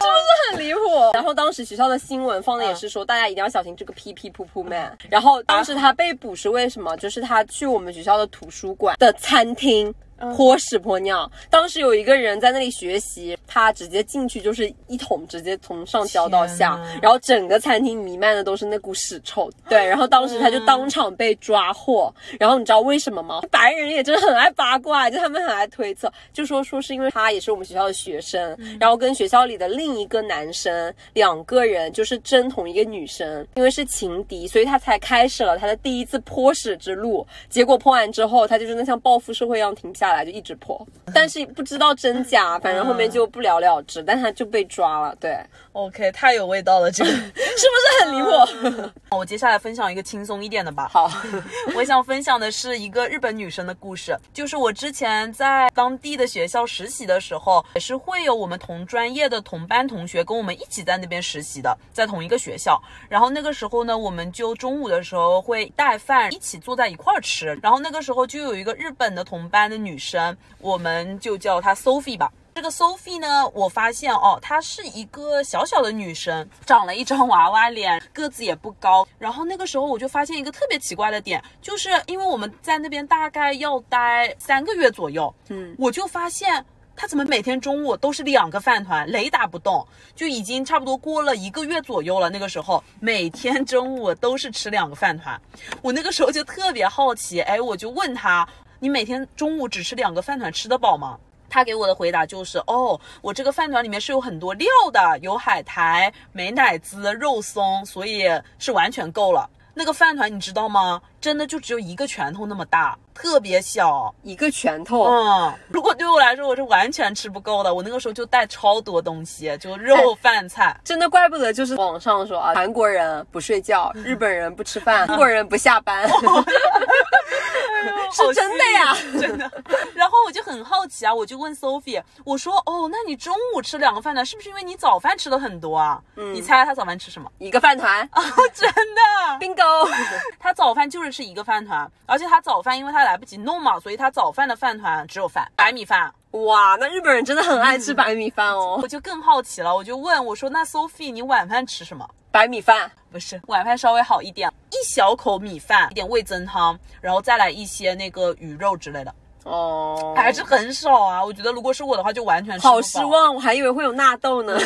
Speaker 2: 是很离谱？然后当时学校的新闻放的也是说，大家一定要小心这个 P P 噗噗 man。然后当时他被捕是为什么？就是他去我们学校的图书馆的餐厅。泼屎泼尿，当时有一个人在那里学习，他直接进去就是一桶，直接从上浇到下，然后整个餐厅弥漫的都是那股屎臭。对，然后当时他就当场被抓获。然后你知道为什么吗？白人也真的很爱八卦，就他们很爱推测，就说说是因为他也是我们学校的学生，然后跟学校里的另一个男生两个人就是争同一个女生，因为是情敌，所以他才开始了他的第一次泼屎之路。结果泼完之后，他就真的像报复社会一样停不下来。来就一直破，但是不知道真假，反正后面就不了了之，但他就被抓了。对
Speaker 1: ，OK，太有味道了，这个 *laughs* 是不
Speaker 2: 是很离谱？
Speaker 1: 我接下来分享一个轻松一点的吧。
Speaker 2: 好，
Speaker 1: 我想分享的是一个日本女生的故事，就是我之前在当地的学校实习的时候，也是会有我们同专业的同班同学跟我们一起在那边实习的，在同一个学校。然后那个时候呢，我们就中午的时候会带饭一起坐在一块儿吃。然后那个时候就有一个日本的同班的女。生，我们就叫她 Sophie 吧。这个 Sophie 呢，我发现哦，她是一个小小的女生，长了一张娃娃脸，个子也不高。然后那个时候我就发现一个特别奇怪的点，就是因为我们在那边大概要待三个月左右，嗯，我就发现她怎么每天中午都是两个饭团，雷打不动，就已经差不多过了一个月左右了。那个时候每天中午都是吃两个饭团，我那个时候就特别好奇，哎，我就问她。你每天中午只吃两个饭团，吃得饱吗？他给我的回答就是：哦，我这个饭团里面是有很多料的，有海苔、美乃滋、肉松，所以是完全够了。那个饭团你知道吗？真的就只有一个拳头那么大，特别小，
Speaker 2: 一个拳头。
Speaker 1: 嗯，如果对我来说，我是完全吃不够的。我那个时候就带超多东西，就肉饭菜。
Speaker 2: 真的怪不得，就是网上说啊，韩国人不睡觉，日本人不吃饭，*laughs* 中国人不下班。*laughs* 是真的呀，*laughs*
Speaker 1: 真的。然后我就很好奇啊，我就问 Sophie，我说：“哦，那你中午吃两个饭团，是不是因为你早饭吃的很多啊？”嗯，你猜他早饭吃什么？
Speaker 2: 一个饭团
Speaker 1: 哦，真的
Speaker 2: ，bingo。
Speaker 1: 他早饭就是吃一个饭团，而且他早饭因为他来不及弄嘛，所以他早饭的饭团只有饭，白米饭。
Speaker 2: 哇，那日本人真的很爱吃白米饭哦。
Speaker 1: 我就更好奇了，我就问我说：“那 Sophie，你晚饭吃什么？”
Speaker 2: 白米饭
Speaker 1: 不是，晚饭稍微好一点，一小口米饭，一点味增汤，然后再来一些那个鱼肉之类的。哦，还是很少啊。我觉得如果是我的话，就完全
Speaker 2: 好失望。我还以为会有纳豆呢。*laughs* *laughs*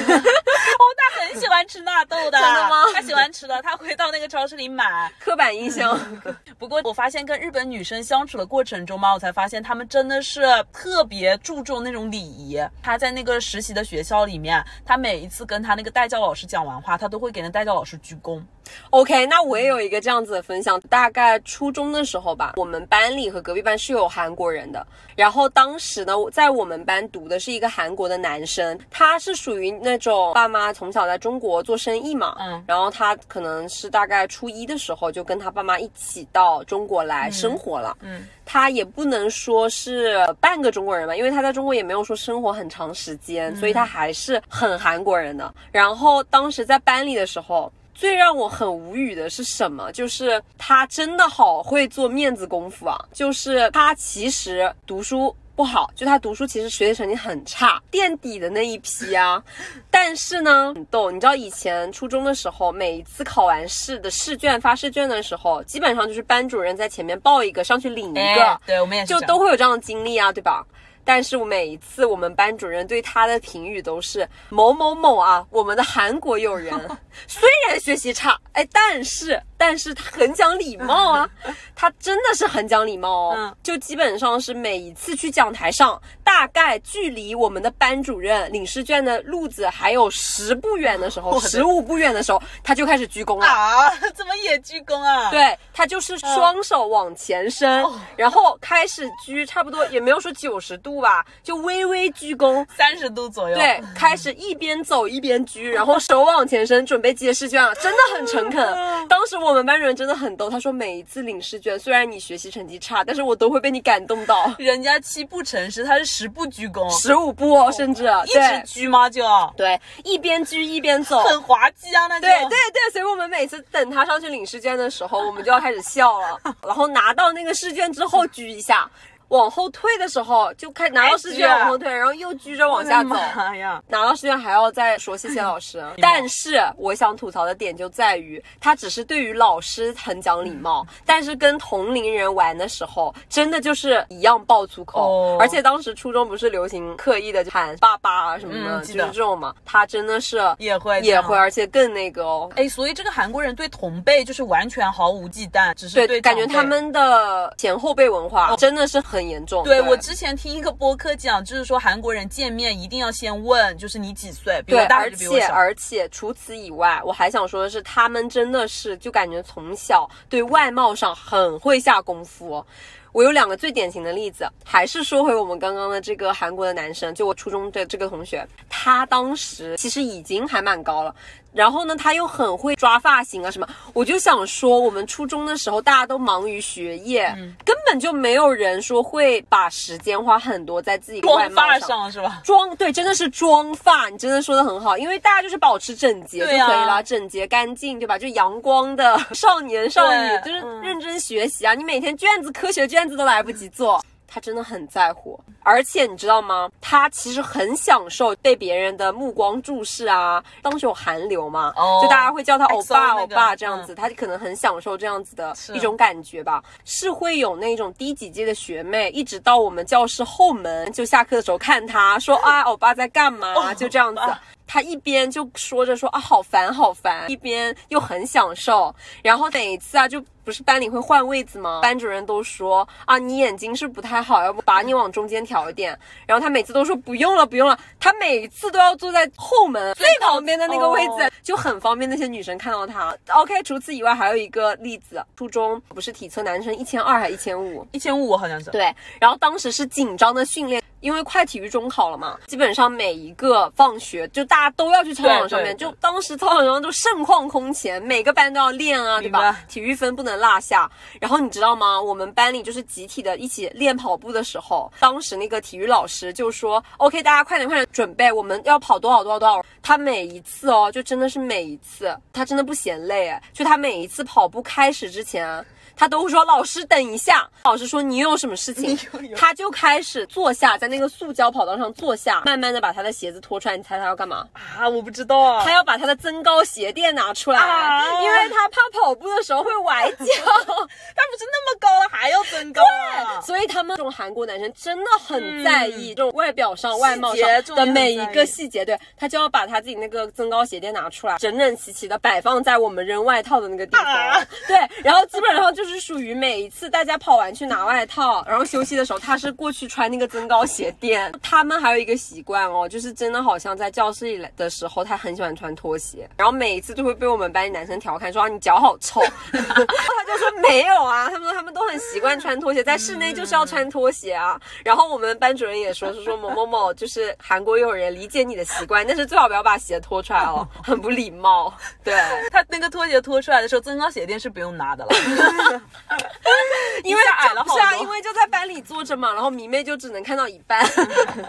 Speaker 1: 哦，他很喜欢吃纳豆的，
Speaker 2: 真的吗？
Speaker 1: 他喜欢吃的，他会到那个超市里买。
Speaker 2: 刻板印象。*laughs*
Speaker 1: 不过我发现跟日本女生相处的过程中嘛，我才发现她们真的是特别注重那种礼仪。他在那个实习的学校里面，他每一次跟他那个代教老师讲完话，他都会给那代教老师鞠躬。
Speaker 2: OK，那我也有一个这样子的分享。大概初中的时候吧，我们班里和隔壁班是有韩国人的。然后当时呢，在我们班读的是一个韩国的男生，他是属于那种爸妈从小在中国做生意嘛，嗯，然后他可能是大概初一的时候就跟他爸妈一起到中国来生活了，嗯，他也不能说是半个中国人吧，因为他在中国也没有说生活很长时间，所以他还是很韩国人的。然后当时在班里的时候。最让我很无语的是什么？就是他真的好会做面子功夫啊！就是他其实读书不好，就他读书其实学习成绩很差，垫底的那一批啊。但是呢，很逗，你知道以前初中的时候，每一次考完试的试卷发试卷的时候，基本上就是班主任在前面报一个，上去领一个，
Speaker 1: 哎对我们也是
Speaker 2: 就都会有这样的经历啊，对吧？但是每一次我们班主任对他的评语都是某某某啊，我们的韩国友人，*laughs* 虽然学习差，哎，但是但是他很讲礼貌啊，他真的是很讲礼貌哦，
Speaker 1: 嗯
Speaker 2: 就基本上是每一次去讲台上，大概距离我们的班主任领试卷的路子还有十步远的时候，十五步远的时候，他就开始鞠躬了。
Speaker 1: 啊，怎么也鞠躬啊？，
Speaker 2: 对他就是双手往前伸，然后开始鞠，差不多也没有说九十度吧，就微微鞠躬。
Speaker 1: 三十度左右。
Speaker 2: 对，开始一边走一边鞠，然后手往前伸，准备接试卷了，真的很诚恳。当时我们班主任真的很逗，他说每一次领试卷，虽然你学习成绩差，但是我都会被你感动到。
Speaker 1: 人家七步成诗，他是十步鞠躬，
Speaker 2: 十五步哦，甚至
Speaker 1: 一直鞠吗？就
Speaker 2: 对，一边鞠一边走，
Speaker 1: 很滑稽啊，那就
Speaker 2: 对对对，所以我们每次等他上去领试卷的时候，我们就要开始笑了。然后拿到那个试卷之后鞠一下，往后退的时候就开拿到试卷往后退，然后又鞠着往下走。
Speaker 1: 妈呀！
Speaker 2: 拿到试卷还要再说谢谢老师，但是我想吐槽的点就在于，他只是对于老师很讲礼貌，但是跟同龄人玩的时候，真的就是一样爆粗口。
Speaker 1: 哦
Speaker 2: 而且当时初中不是流行刻意的喊爸爸啊什么的，就是
Speaker 1: 嗯记得
Speaker 2: 这种嘛，他真的是
Speaker 1: 也会
Speaker 2: 也会，而且更那个哦。
Speaker 1: 哎，所以这个韩国人对同辈就是完全毫无忌惮，只是
Speaker 2: 对，
Speaker 1: 对
Speaker 2: 感觉他。们的前后辈文化真的是很严重。
Speaker 1: 对我之前听一个播客讲，就是说韩国人见面一定要先问，就是你几岁，比
Speaker 2: 对，
Speaker 1: 我大还
Speaker 2: 而
Speaker 1: 是比我小？
Speaker 2: 且而且除此以外，我还想说的是，他们真的是就感觉从小对外貌上很会下功夫哦。我有两个最典型的例子，还是说回我们刚刚的这个韩国的男生，就我初中的这个同学，他当时其实已经还蛮高了。然后呢，他又很会抓发型啊什么，我就想说，我们初中的时候大家都忙于学业，
Speaker 1: 嗯
Speaker 2: 根本就没有人说会把时间花很多在自己的外
Speaker 1: 光发
Speaker 2: 貌上。
Speaker 1: 上是吧？
Speaker 2: 妆对，真的是妆发，你真的说的很好，因为大家就是保持整洁就可以了，整洁干净，对吧？就阳光的少年少女，就是
Speaker 1: 嗯
Speaker 2: 认真学习啊！你每天卷子、科学卷子都来不及做。他真的很在乎，而且你知道吗？他其实很享受被别人的目光注视啊。当时有韩流嘛，
Speaker 1: 哦
Speaker 2: 就大家会叫他欧巴、
Speaker 1: 那个
Speaker 2: 欧巴这样子，
Speaker 1: 嗯
Speaker 2: 他可能很享受这样子的一种感觉吧。是会有那种低几届的学妹，一直到我们教室后门，就下课的时候看他说啊，欧巴在干嘛？
Speaker 1: 哦
Speaker 2: 就这样子。他一边就说着说啊好烦好烦，一边又很享受。然后每一次啊，就不是班里会换位子吗？班主任都说啊你眼睛是不太好，要不把你往中间调一点。然后他每次都说不用了不用了，他每次都要坐在后门最旁边的那个位置，
Speaker 1: 哦
Speaker 2: 就很方便那些女生看到他。OK，除此以外还有一个例子，初中不是体测男生一千二还一千五？
Speaker 1: 一千五好像是。
Speaker 2: 对，然后当时是紧张的训练，因为快体育中考了嘛，基本上每一个放学就大家都要去操场上面，就当时操场上就盛况空前，每个班都要练啊，对吧？体育分不能落下。然后你知道吗？我们班里就是集体的一起练跑步的时候，当时那个体育老师就说：“OK，大家快点快点准备，我们要跑多少多少多少。”他每一次哦，就真的是每一次，他真的不嫌累，哎，就他每一次跑步开始之前啊。他都会说：“老师，等一下。”老师说：“你有什么事情？*laughs* ”他就开始坐下，在那个塑胶跑道上坐下，慢慢的把他的鞋子脱出来。你猜他要干嘛？
Speaker 1: 啊，我不知道啊。
Speaker 2: 他要把他的增高鞋垫拿出来，
Speaker 1: 啊
Speaker 2: 因为他怕跑步的时候会崴脚。*laughs*
Speaker 1: 他不是那么高了还要增高啊？
Speaker 2: 所以他们这种韩国男生真的很在意这种外表上、外貌上的每一个细节。对他就要把他自己那个增高鞋垫拿出来，整整齐齐的摆放在我们扔外套的那个地方。
Speaker 1: 啊
Speaker 2: 对，然后基本上就是属于每一次大家跑完去拿外套，然后休息的时候，他是过去穿那个增高鞋垫。他们还有一个习惯哦，就是真的好像在教室里的时候，他很喜欢穿拖鞋，然后每一次都会被我们班里男生调侃说、啊、你脚好臭。他就说没有啊，他们说他们都很习惯穿拖鞋，在室内就是要穿拖鞋啊。然后我们班主任也说是说某某某就是韩国有人理解你的习惯，但是最好不要把鞋脱出来哦，很不礼貌。对。*laughs*
Speaker 1: 他那个拖鞋脱出来的时候，增高鞋垫是不用拿的了。*laughs* *laughs*
Speaker 2: 因为
Speaker 1: 矮了好
Speaker 2: 是啊，因为就在班里坐着嘛，然后迷妹就只能看到一半。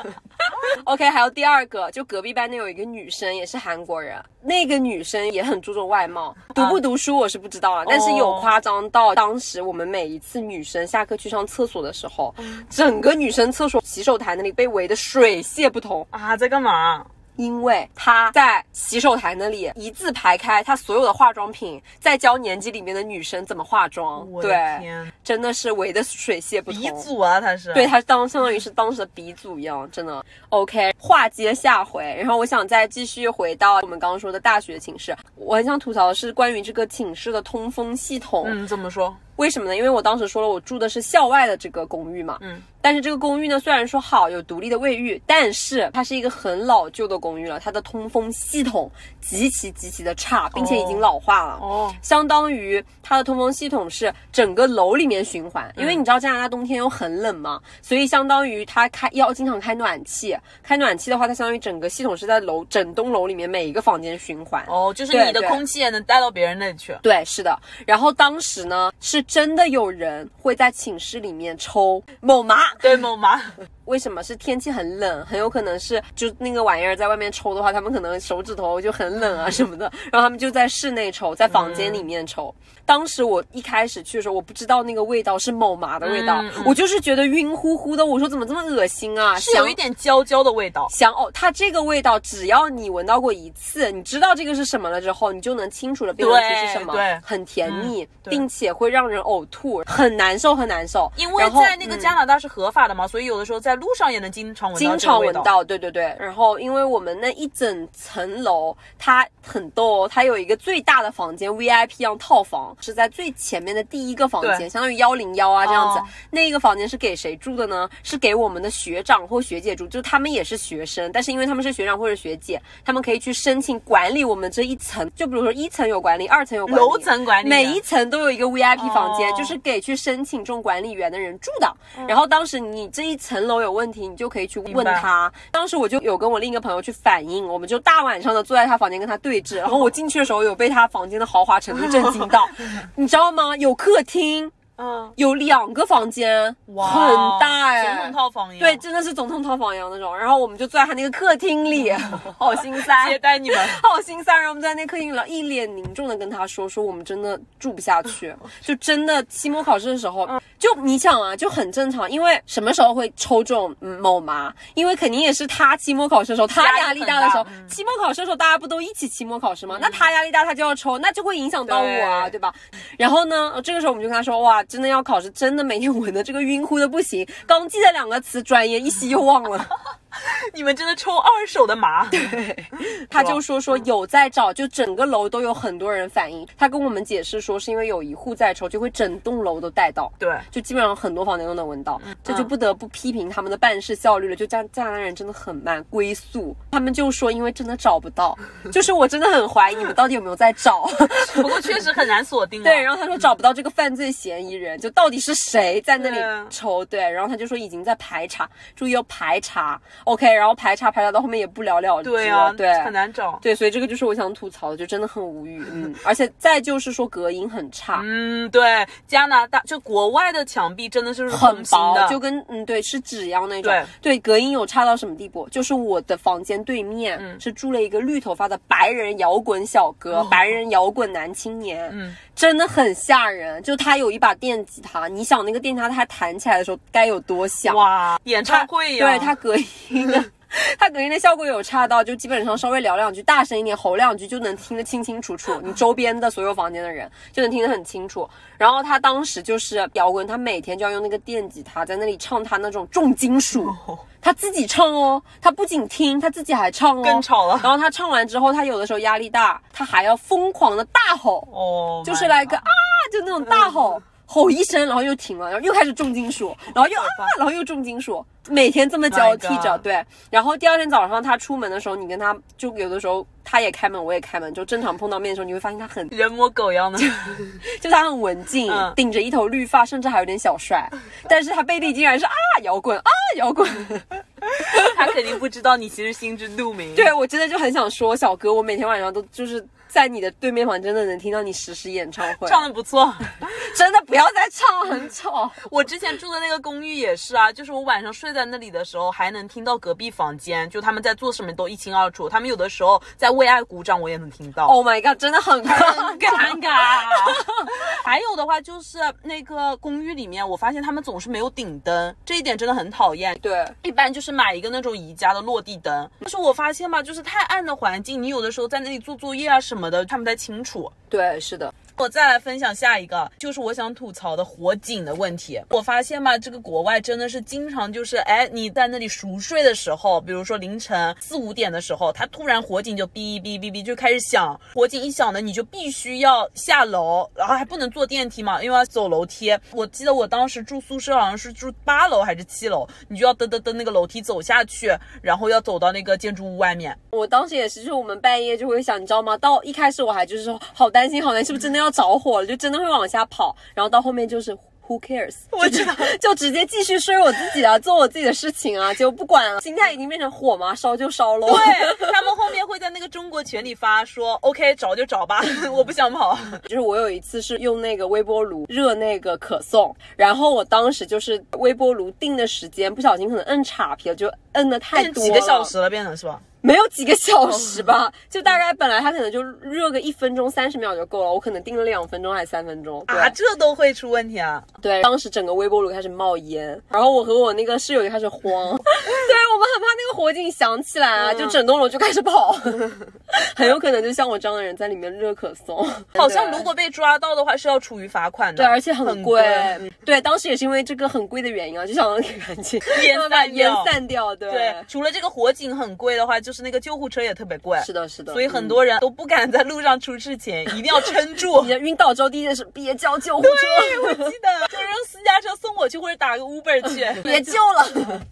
Speaker 2: *laughs* OK，还有第二个，就隔壁班的有一个女生也是韩国人，那个女生也很注重外貌，读不读书我是不知道了，但是有夸张到当时我们每一次女生下课去上厕所的时候，整个女生厕所洗手台那里被围得水泄不通。
Speaker 1: 啊，在干嘛？
Speaker 2: 因为他在洗手台那里一字排开，他所有的化妆品，在教年级里面的女生怎么化妆。对，真的是围的水泄不通。
Speaker 1: 鼻祖啊，他是。
Speaker 2: 对，他当相当于是当时的鼻祖一样，真的 OK。话接下回，然后我想再继续回到我们刚刚说的大学寝室，我很想吐槽的是关于这个寝室的通风系统。
Speaker 1: 嗯，怎么说？
Speaker 2: 为什么呢？因为我当时说了，我住的是校外的这个公寓嘛，
Speaker 1: 嗯，
Speaker 2: 但是这个公寓呢，虽然说好有独立的卫浴，但是它是一个很老旧的公寓了，它的通风系统极其极其的差，并且已经老化了。
Speaker 1: 哦，
Speaker 2: 相当于它的通风系统是整个楼里面循环，因为你知道加拿大冬天又很冷嘛，所以相当于它开要经常开暖气，开暖气的话，它相当于整个系统是在楼整栋楼里面每一个房间循环。
Speaker 1: 哦，就是你的空气也能带到别人那里去。
Speaker 2: 对，是的。然后当时呢，是真的有人会在寝室里面抽某麻。
Speaker 1: 对，猛麻。
Speaker 2: 为什么是天气很冷？很有可能是就那个玩意儿在外面抽的话，他们可能手指头就很冷啊什么的，*laughs* 然后他们就在室内抽，在房间里面抽。当时我一开始去的时候，我不知道那个味道是某麻的味道，我就是觉得晕乎乎的。我说怎么这么恶心啊？
Speaker 1: 是有一点焦焦的味道。
Speaker 2: 想哦，它这个味道，只要你闻到过一次，你知道这个是什么了之后，你就能清楚的辨认出是什么。
Speaker 1: 对对
Speaker 2: 很甜蜜，
Speaker 1: 对
Speaker 2: 并且会让人呕吐，很难受，很难受。
Speaker 1: 因为在那个
Speaker 2: 嗯
Speaker 1: 加拿大是合法的嘛，所以有的时候在路上也能经常闻到
Speaker 2: 经。常闻到，对对对。然后，因为我们那一整层楼，它很逗哦，它有一个最大的房间，VIP 样套房，是在最前面的第一个房间，相当于幺零幺啊这样子。
Speaker 1: 哦
Speaker 2: 那个房间是给谁住的呢？是给我们的学长或学姐住，就是他们也是学生，但是因为他们是学长或者学姐，他们可以去申请管理我们这一层。就比如说一层有管理，二层有管理，
Speaker 1: 楼层管理
Speaker 2: 每一层都有一个 VIP 房间，
Speaker 1: 哦
Speaker 2: 就是给去申请这种管理员的人住的。然后当时你这一层楼有问题，你就可以去问他。当时我就有跟我另一个朋友去反映，我们就大晚上的坐在他房间跟他对峙。然后我进去的时候有被他房间的豪华程度震惊到，*laughs* 你知道吗？有客厅，
Speaker 1: 嗯，
Speaker 2: 有两个房间，
Speaker 1: 哇，
Speaker 2: 很大哎、
Speaker 1: 总统套房一样。
Speaker 2: 对，真的是总统套房一样那种。然后我们就坐在他那个客厅里，*laughs* 好心塞，
Speaker 1: 接待你们。*laughs*
Speaker 2: 好心塞。然后我们在那客厅里一脸凝重的跟他说：“说我们真的住不下去，*laughs* 就真的期末考试的时候，就你想啊，就很正常。因为什么时候会抽这种嗯某麻？因为肯定也是他期末考试的时候，他压
Speaker 1: 压力
Speaker 2: 力大的时候，
Speaker 1: 嗯
Speaker 2: 期末考试的时候大家不都一起期末考试吗？那他压力大，他就要抽，那就会影响到我啊，
Speaker 1: 对
Speaker 2: 对吧？然后呢，这个时候我们就跟他说：哇，真的要考试，真的每天 *laughs* 闻的这个晕乎的不行，刚记得两个词，转眼一吸又忘了。” *laughs*
Speaker 1: 你们真的抽二手的麻？*laughs*
Speaker 2: 他就说说有在找，就整个楼都有很多人反映。他跟我们解释说，是因为有一户在抽，就会整栋楼都带到。
Speaker 1: 对，
Speaker 2: 就基本上很多房间都能闻到，这就不得不批评他们的办事效率了。就加加拿大人真的很慢，龟速。他们就说，因为真的找不到，就是我真的很怀疑你们到底有没有在找。
Speaker 1: 不过确实很难锁定啊。*laughs*
Speaker 2: 对，然后他说找不到这个犯罪嫌疑人，就到底是谁在那里
Speaker 1: 对啊
Speaker 2: 抽？对，然后他就说已经在排查，注意要排查，OK，然后排查排查到后面也不了了之，
Speaker 1: 对啊，
Speaker 2: 对，
Speaker 1: 很难找。
Speaker 2: 对，所以这个就是我想吐槽的，就真的很无语，嗯，而且再就是说隔音很差，
Speaker 1: 嗯，对，加拿大就国外的墙壁真的就是
Speaker 2: 很薄就跟嗯对是纸一样那种，
Speaker 1: 对。
Speaker 2: 隔音有差到什么地步？就是我的房间对面、
Speaker 1: 嗯。
Speaker 2: 是住了一个绿头发的白人摇滚小哥，白人摇滚男青年，
Speaker 1: 嗯，
Speaker 2: 真的很吓人。就他有一把电吉他，你想那个电吉他他弹起来的时候该有多响？
Speaker 1: 哇，演唱会呀，
Speaker 2: 对他隔音的，*laughs* 它隔音的效果有差到，就基本上稍微聊两句，大声一点吼两句就能听得清清楚楚，*laughs* 你周边的所有房间的人就能听得很清楚。然后他当时就是摇滚，他每天就要用那个电吉他在那里唱他那种重金属，他自己唱哦，他不仅听，他自己还唱哦，
Speaker 1: 更吵了
Speaker 2: 然后他唱完之后，他有的时候压力大，他还要疯狂的大吼，
Speaker 1: 哦，
Speaker 2: 就是来个啊，就那种大吼。吼一声，然后又停了，然后又开始重金属，然后又啊，然后又重金属，每天这么交替着对。然后第二天早上他出门的时候，你跟他就有的时候他也开门，我也开门，就正常碰到面的时候，你会发现他很，
Speaker 1: 人模狗样的，*laughs*
Speaker 2: 就他很文静，
Speaker 1: 嗯
Speaker 2: 顶着一头绿发，甚至还有点小帅，但是他背地竟然是啊摇滚啊摇滚。*laughs*
Speaker 1: 他肯定不知道你其实心知肚明。
Speaker 2: 对我真的就很想说，小哥，我每天晚上都就是在你的对面房，真的能听到你实时演唱会，
Speaker 1: 唱的不错，*laughs*
Speaker 2: 真的不要再唱，很吵。*laughs*
Speaker 1: 我之前住的那个公寓也是啊，就是我晚上睡在那里的时候，还能听到隔壁房间就他们在做什么都一清二楚。他们有的时候在为爱鼓掌，我也能听到。
Speaker 2: Oh my god，真的很
Speaker 1: 很尴尬。*laughs* 还有的话就是那个公寓里面，我发现他们总是没有顶灯，这一点真的很讨厌。
Speaker 2: 对，
Speaker 1: 一般就是买一个那种宜家的落地灯，但是我发现吧，就是太暗的环境，你有的时候在那里做作业啊什么什么的看不太清楚。
Speaker 2: 对，是的，
Speaker 1: 我再来分享下一个，就是我想吐槽的火警的问题。我发现吧，这个国外真的是经常就是，哎，你在那里熟睡的时候，比如说凌晨四五点的时候，它突然火警就哔哔哔哔就开始响，火警一响呢，你就必须要下楼，然后还不能坐电梯嘛，因为要走楼梯。我记得我当时住宿舍好像是住八楼还是七楼，你就要噔噔噔那个楼梯走下去，然后要走到那个建筑物外面。
Speaker 2: 我当时也是，就是我们半夜就会想，你知道吗？到一开始我还就是说好担心，好担心，是不是真的要着火了？就真的会往下跑，然后到后面就是。Who cares？
Speaker 1: 我知道，*laughs*
Speaker 2: 就直接继续睡我自己啊，做我自己的事情啊，就不管了。心态已经变成火嘛，烧就烧喽。
Speaker 1: 对他们后面会在那个中国群里发说，OK，找就找吧，*laughs* 我不想跑。*laughs*
Speaker 2: 就是我有一次是用那个微波炉热那个可颂，然后我当时就是微波炉定的时间，不小心可能摁岔劈了，就摁的太多了，
Speaker 1: 几个小时了变成是吧？
Speaker 2: 没有几个小时吧，就大概本来它可能就热个一分钟三十秒就够了，我可能定了两分钟还是三分钟。
Speaker 1: 啊，这都会出问题啊！
Speaker 2: 对，当时整个微波炉开始冒烟，然后我和我那个室友就开始慌，*laughs* 对我们很怕那个火警响起来啊，就整栋楼就开始跑，*laughs* 很有可能就像我这样的人在里面热可颂。
Speaker 1: 好像如果被抓到的话是要处于罚款的，
Speaker 2: 对，而且很
Speaker 1: 很
Speaker 2: 贵。嗯对，当时也是因为这个很贵的原因啊，就想赶紧 *laughs*
Speaker 1: 烟
Speaker 2: 把烟
Speaker 1: 散掉
Speaker 2: 散掉。对，
Speaker 1: 对，除了这个火警很贵的话，就是那个救护车也特别贵。
Speaker 2: 是的，是的。
Speaker 1: 所以很多人都不敢在路上出事情，一定要撑 *laughs* 住。
Speaker 2: 你晕倒之后第一件事别叫救护车，
Speaker 1: 对，我记得就是让私家车送我去，或者打个 Uber 去，*laughs*
Speaker 2: 别救了。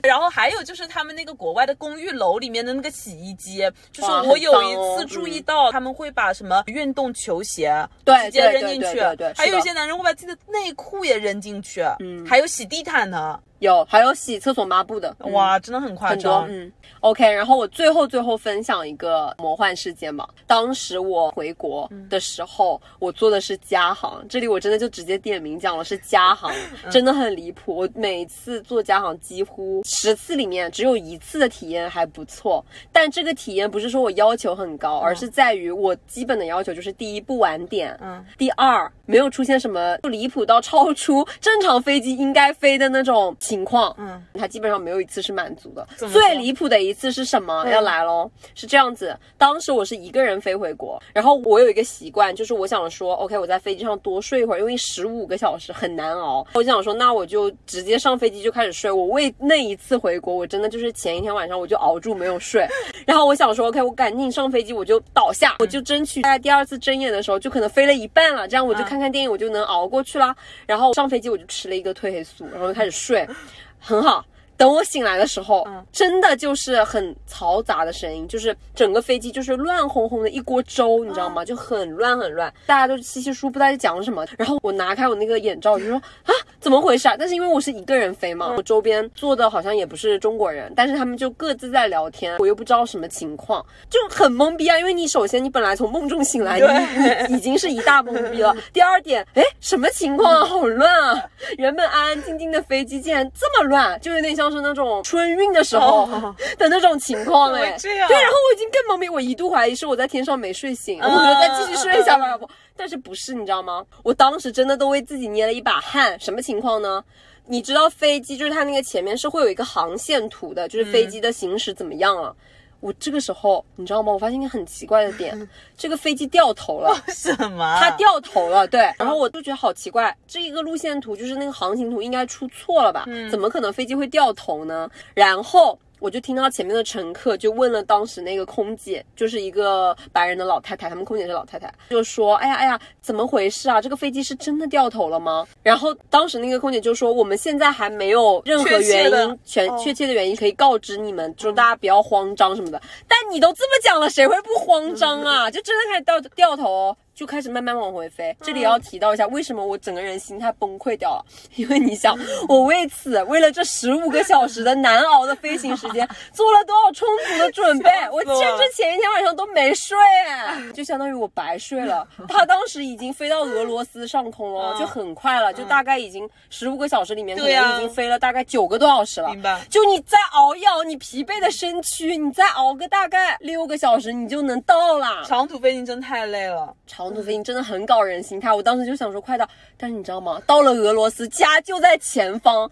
Speaker 1: 然后还有就是他们那个国外的公寓楼里面的那个洗衣机，就是我有一次注意到他们会把什么运动球鞋
Speaker 2: 对
Speaker 1: 直接扔进去
Speaker 2: 对对对对对，
Speaker 1: 还有一些男人会把自己的内裤也扔进去，
Speaker 2: 嗯
Speaker 1: 还有洗地毯的，
Speaker 2: 有，还有洗厕所抹布的，嗯。
Speaker 1: 哇，真的很夸
Speaker 2: 很多，
Speaker 1: 张。
Speaker 2: 嗯，OK，然后我最后最后分享一个魔幻事件吧。当时我回国
Speaker 1: 嗯。
Speaker 2: 的时候，我做的是家航，这里我真的就直接点名讲了是家航，*laughs*
Speaker 1: 嗯。
Speaker 2: 真的很离谱。我每次做家航，几乎十次里面只有一次的体验还不错，但这个体验不是说我要求很高，而是在于我基本的要求就是第一不晚点，
Speaker 1: 嗯，
Speaker 2: 第二没有出现什么离谱到超出正常飞机应该飞的那种情况，
Speaker 1: 嗯，
Speaker 2: 它基本上没有一次是满足的。最离谱的一次是什么？
Speaker 1: 嗯
Speaker 2: 要来喽！是这样子，当时我是一个人飞回国，然后我有一个习惯，就是我想说，OK，我在飞机上多睡一会儿，因为十五个小时很难熬。我就想说，那我就直接上飞机就开始睡。我为那一次回国，我真的就是前一天晚上我就熬住没有睡，*laughs* 然后我想说，OK，我赶紧上飞机，我就倒下，我就争取在第二次睁眼的时候，就可能飞了一半了，这样我就
Speaker 1: 嗯
Speaker 2: 看看电影，我就能熬过去啦。然后上飞机我就吃了一个褪黑素，然后就开始睡，很好。等我醒来的时候，
Speaker 1: 嗯
Speaker 2: 真的就是很嘈杂的声音，就是整个飞机就是乱哄哄的一锅粥，你知道吗？就很乱很乱，大家都稀稀疏，不知道在讲什么。然后我拿开我那个眼罩，我就说啊，怎么回事啊？但是因为我是一个人飞嘛，我周边坐的好像也不是中国人，但是他们就各自在聊天，我又不知道什么情况，就很懵逼啊。因为你首先你本来从梦中醒来，*laughs*
Speaker 1: 对
Speaker 2: 你已经是一大懵逼了。*laughs* 第二点，哎，什么情况啊？好乱啊！原本安安静静的飞机竟然这么乱，就有点像是那种春运的时候
Speaker 1: 哦
Speaker 2: 的那种情况哎、对，然后我已经更懵逼，我一度怀疑是我在天上没睡醒，
Speaker 1: 嗯
Speaker 2: 我觉得再继续睡一下吧，要不。但是不是你知道吗？我当时真的都为自己捏了一把汗，什么情况呢？你知道飞机就是它那个前面是会有一个航线图的，就是飞机的行驶怎么样了。我这个时候你知道吗？我发现一个很奇怪的点，*laughs* 这个飞机掉头了。
Speaker 1: 什么？
Speaker 2: 它掉头了，对，然后我就觉得好奇怪，这一个路线图就是那个航行图应该出错了吧？嗯怎么可能飞机会掉头呢？然后。我就听到前面的乘客就问了当时那个空姐，就是一个白人的老太太，他们空姐是老太太，就说：“哎呀哎呀，怎么回事啊？这个飞机是真的掉头了吗？”然后当时那个空姐就说：“我们现在还没有任何原因，全
Speaker 1: 哦
Speaker 2: 确切的原因可以告知你们，就大家不要慌张什么的。但你都这么讲了，谁会不慌张啊？就真的开始掉掉头哦。就开始慢慢往回飞。这里要提到一下，为什么我整个人心态崩溃掉了？因为你想，我为此为了这十五个小时的难熬的飞行时间，做了多少充足的准备？我甚至前一天晚上都没睡，就相当于我白睡了。他当时已经飞到俄罗斯上空了，就很快了，就大概已经十五个小时里面，可能已经飞了大概九个多小时了。
Speaker 1: 明白？
Speaker 2: 就你再熬一熬你疲惫的身躯，你再熬个大概六个小时，你就能到了。
Speaker 1: 长途飞行真太累了，
Speaker 2: 长途飞行真的很搞人心态。我当时就想说快到，但是你知道吗？到了俄罗斯，家就在前方，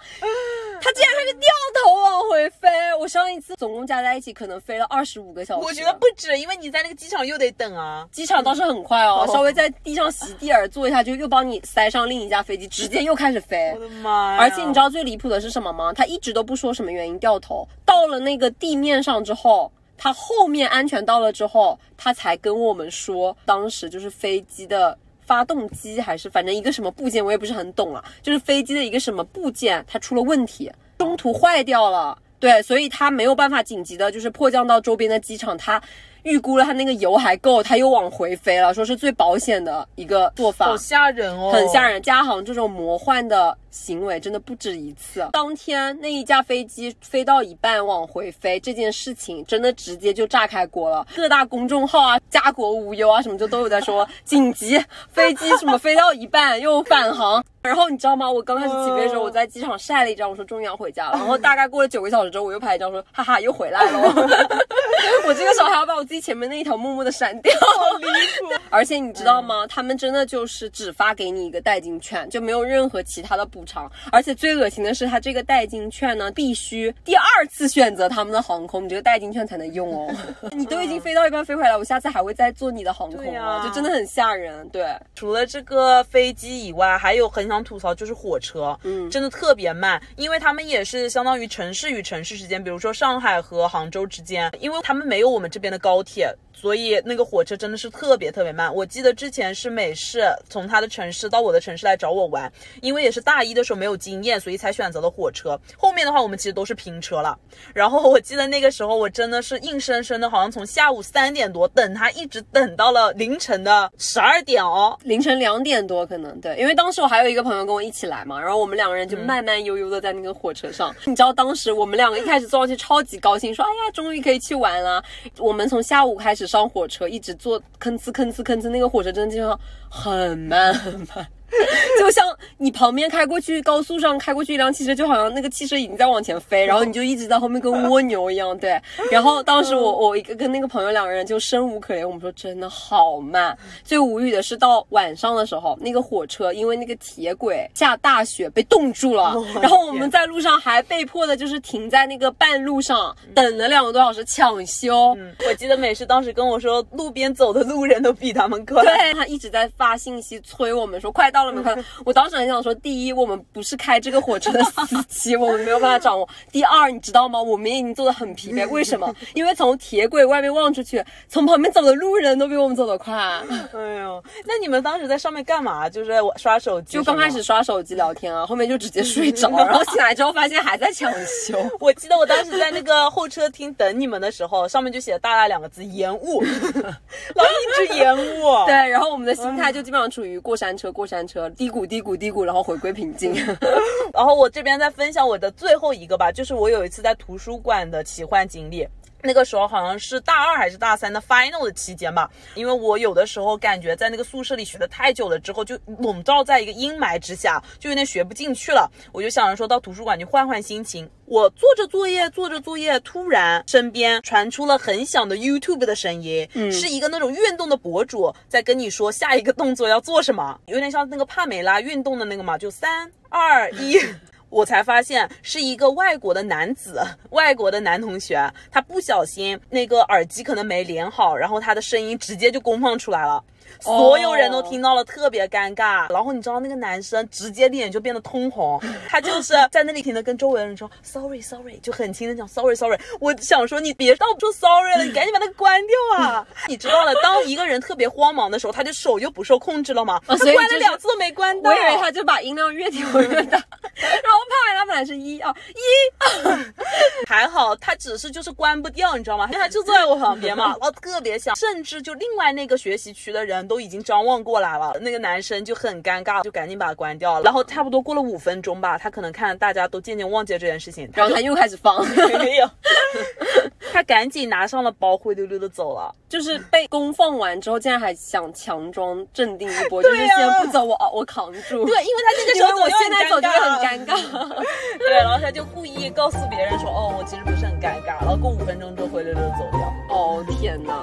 Speaker 2: 他竟然还是掉头往回飞。我上一次总共加在一起可能飞了二十五个小时，
Speaker 1: 我觉得不止，因为你在那个机场又得等啊。
Speaker 2: 机场倒是很快哦，稍微在地上席地而坐一下，就又帮你塞上另一架飞机，直接又开始飞。*laughs*
Speaker 1: 我的妈呀！
Speaker 2: 而且你知道最离谱的是什么吗？他一直都不说什么原因掉头，到了那个地面上之后，他后面安全到了之后，他才跟我们说，当时就是飞机的发动机还是反正一个什么部件，我也不是很懂啊，就是飞机的一个什么部件它出了问题，中途坏掉了。对，所以他没有办法紧急的，就是迫降到周边的机场。他预估了他那个油还够，他又往回飞了，说是最保险的一个做法。
Speaker 1: 好吓人哦，
Speaker 2: 很吓人。加航这种魔幻的行为真的不止一次。当天那一架飞机飞到一半往回飞这件事情，真的直接就炸开锅了。各大公众号啊，家国无忧啊，什么就都有在说紧急飞机什么飞到一半又返航。然后你知道吗？我刚开始起飞的时候，我在机场晒了一张，我说终于要回家了。然后大概过了九个小时之后，我又拍一张，说哈哈又回来了。*laughs* 我这个时候还要把我自己前面那一条默默的删掉，
Speaker 1: 好离谱。*laughs*
Speaker 2: 而且你知道吗？他们真的就是只发给你一个代金券，就没有任何其他的补偿。而且最恶心的是，他这个代金券呢，必须第二次选择他们的航空，你这个代金券才能用哦。*laughs* 你都已经飞到一半飞回来，我下次还会再坐你的航空吗？就真的很吓人。对，
Speaker 1: 除了这个飞机以外，还有很想吐槽就是火车，嗯，真的特别慢，因为他们也是相当于城市与城市之间，比如说上海和杭州之间，因为他们没有我们这边的高铁。所以那个火车真的是特别特别慢。我记得之前是美式从他的城市到我的城市来找我玩，因为也是大一的时候没有经验，所以才选择了火车。后面的话我们其实都是拼车了。然后我记得那个时候我真的是硬生生的，好像从下午三点多等他，一直等到了凌晨的十二点哦，
Speaker 2: 凌晨两点多可能对，因为当时我还有一个朋友跟我一起来嘛，然后我们两个人就慢慢悠悠的在那个火车上。你知道当时我们两个一开始坐上去超级高兴，说哎呀终于可以去玩了。我们从下午开始。上火车一直坐，吭哧吭哧吭哧，那个火车真的就像很慢很慢。*laughs* 就像你旁边开过去高速上开过去一辆汽车，就好像那个汽车已经在往前飞，然后你就一直在后面跟蜗牛一样。对，然后当时我我一个跟那个朋友两个人就生无可恋，我们说真的好慢。最无语的是到晚上的时候，那个火车因为那个铁轨下大雪被冻住了，然后我们在路上还被迫的就是停在那个半路上等了两个多小时抢修。
Speaker 1: 我记得美食当时跟我说，路边走的路人都比他们快。
Speaker 2: 对他一直在发信息催我们说 *laughs* 快到。到了门口？*laughs* 我当时很想说，第一，我们不是开这个火车的司机，我们没有办法掌握。*laughs* 第二，你知道吗？我们已经坐的很疲惫。*laughs* 为什么？因为从铁轨外面望出去，从旁边走的路人都比我们走得快。
Speaker 1: 哎呦，那你们当时在上面干嘛？就是刷手机？
Speaker 2: 就刚开始刷手机聊天啊，后面就直接睡着，然后醒来之后发现还在抢修。
Speaker 1: 我记得我当时在那个候车厅等你们的时候，上面就写了大大两个字“延误”，然后一直延误。
Speaker 2: 对，然后我们的心态就基本上处于过山车，过山。车低谷低谷低谷，然后回归平静。*laughs*
Speaker 1: 然后我这边再分享我的最后一个吧，就是我有一次在图书馆的奇幻经历。那个时候好像是大二还是大三的 final 的期间吧，因为我有的时候感觉在那个宿舍里学的太久了，之后就笼罩在一个阴霾之下，就有点学不进去了。我就想着说到图书馆去换换心情。我做着作业，做着作业，突然身边传出了很响的 YouTube 的声音，嗯，是一个那种运动的博主在跟你说下一个动作要做什么，有点像那个帕梅拉运动的那个嘛，就三二一。我才发现是一个外国的男子，外国的男同学，他不小心那个耳机可能没连好，然后他的声音直接就公放出来了。所有人都听到了，特别尴尬。然后你知道那个男生直接脸就变得通红，他就是 *laughs* 在那里停的跟周围的人说 sorry sorry，就很轻的讲 sorry sorry。我想说你别到说 sorry 了，你赶紧把它关掉啊！*laughs* 你知道了，当一个人特别慌忙的时候，他就手就不受控制了吗？他关了两次都没关到。
Speaker 2: 我以为他就把音量越调越大，*laughs* 然后帕梅拉本来来是一二一，*laughs*
Speaker 1: 还好他只是就是关不掉，你知道吗？因为他就坐在我旁边嘛，*laughs* 然后特别响，甚至就另外那个学习区的人都已经张望过来了，那个男生就很尴尬，就赶紧把它关掉了。然后差不多过了五分钟吧，他可能看大家都渐渐忘记了这件事情，
Speaker 2: 然后他又开始放，*laughs*
Speaker 1: 没有，他赶紧拿上了包，灰溜溜的走了。
Speaker 2: 就是被公放完之后，竟然还想强装镇定一波，就是先不走，我我扛住。
Speaker 1: 对，因为他那个时候我
Speaker 2: 现在走就会很
Speaker 1: 尴尬。*laughs* 对，然后他就故意告诉别人说，哦，我其实不是很尴尬，然后过五分钟之后灰溜溜走掉。
Speaker 2: 哦天哪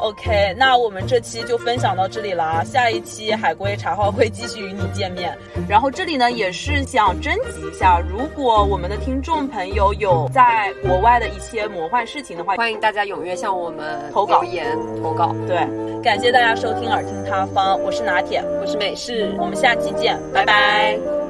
Speaker 1: ！OK，那我们这期就分享到这里了啊，下一期海龟茶话会继续与你见面。然后这里呢也是想征集一下，如果我们的听众朋友有在国外的一些魔幻事情的话，
Speaker 2: 欢迎大家踊跃向我们
Speaker 1: 投稿
Speaker 2: 留言投稿。
Speaker 1: 对，感谢大家收听耳听他方，我是拿铁，
Speaker 2: 我是美式，
Speaker 1: 我们下期见，拜拜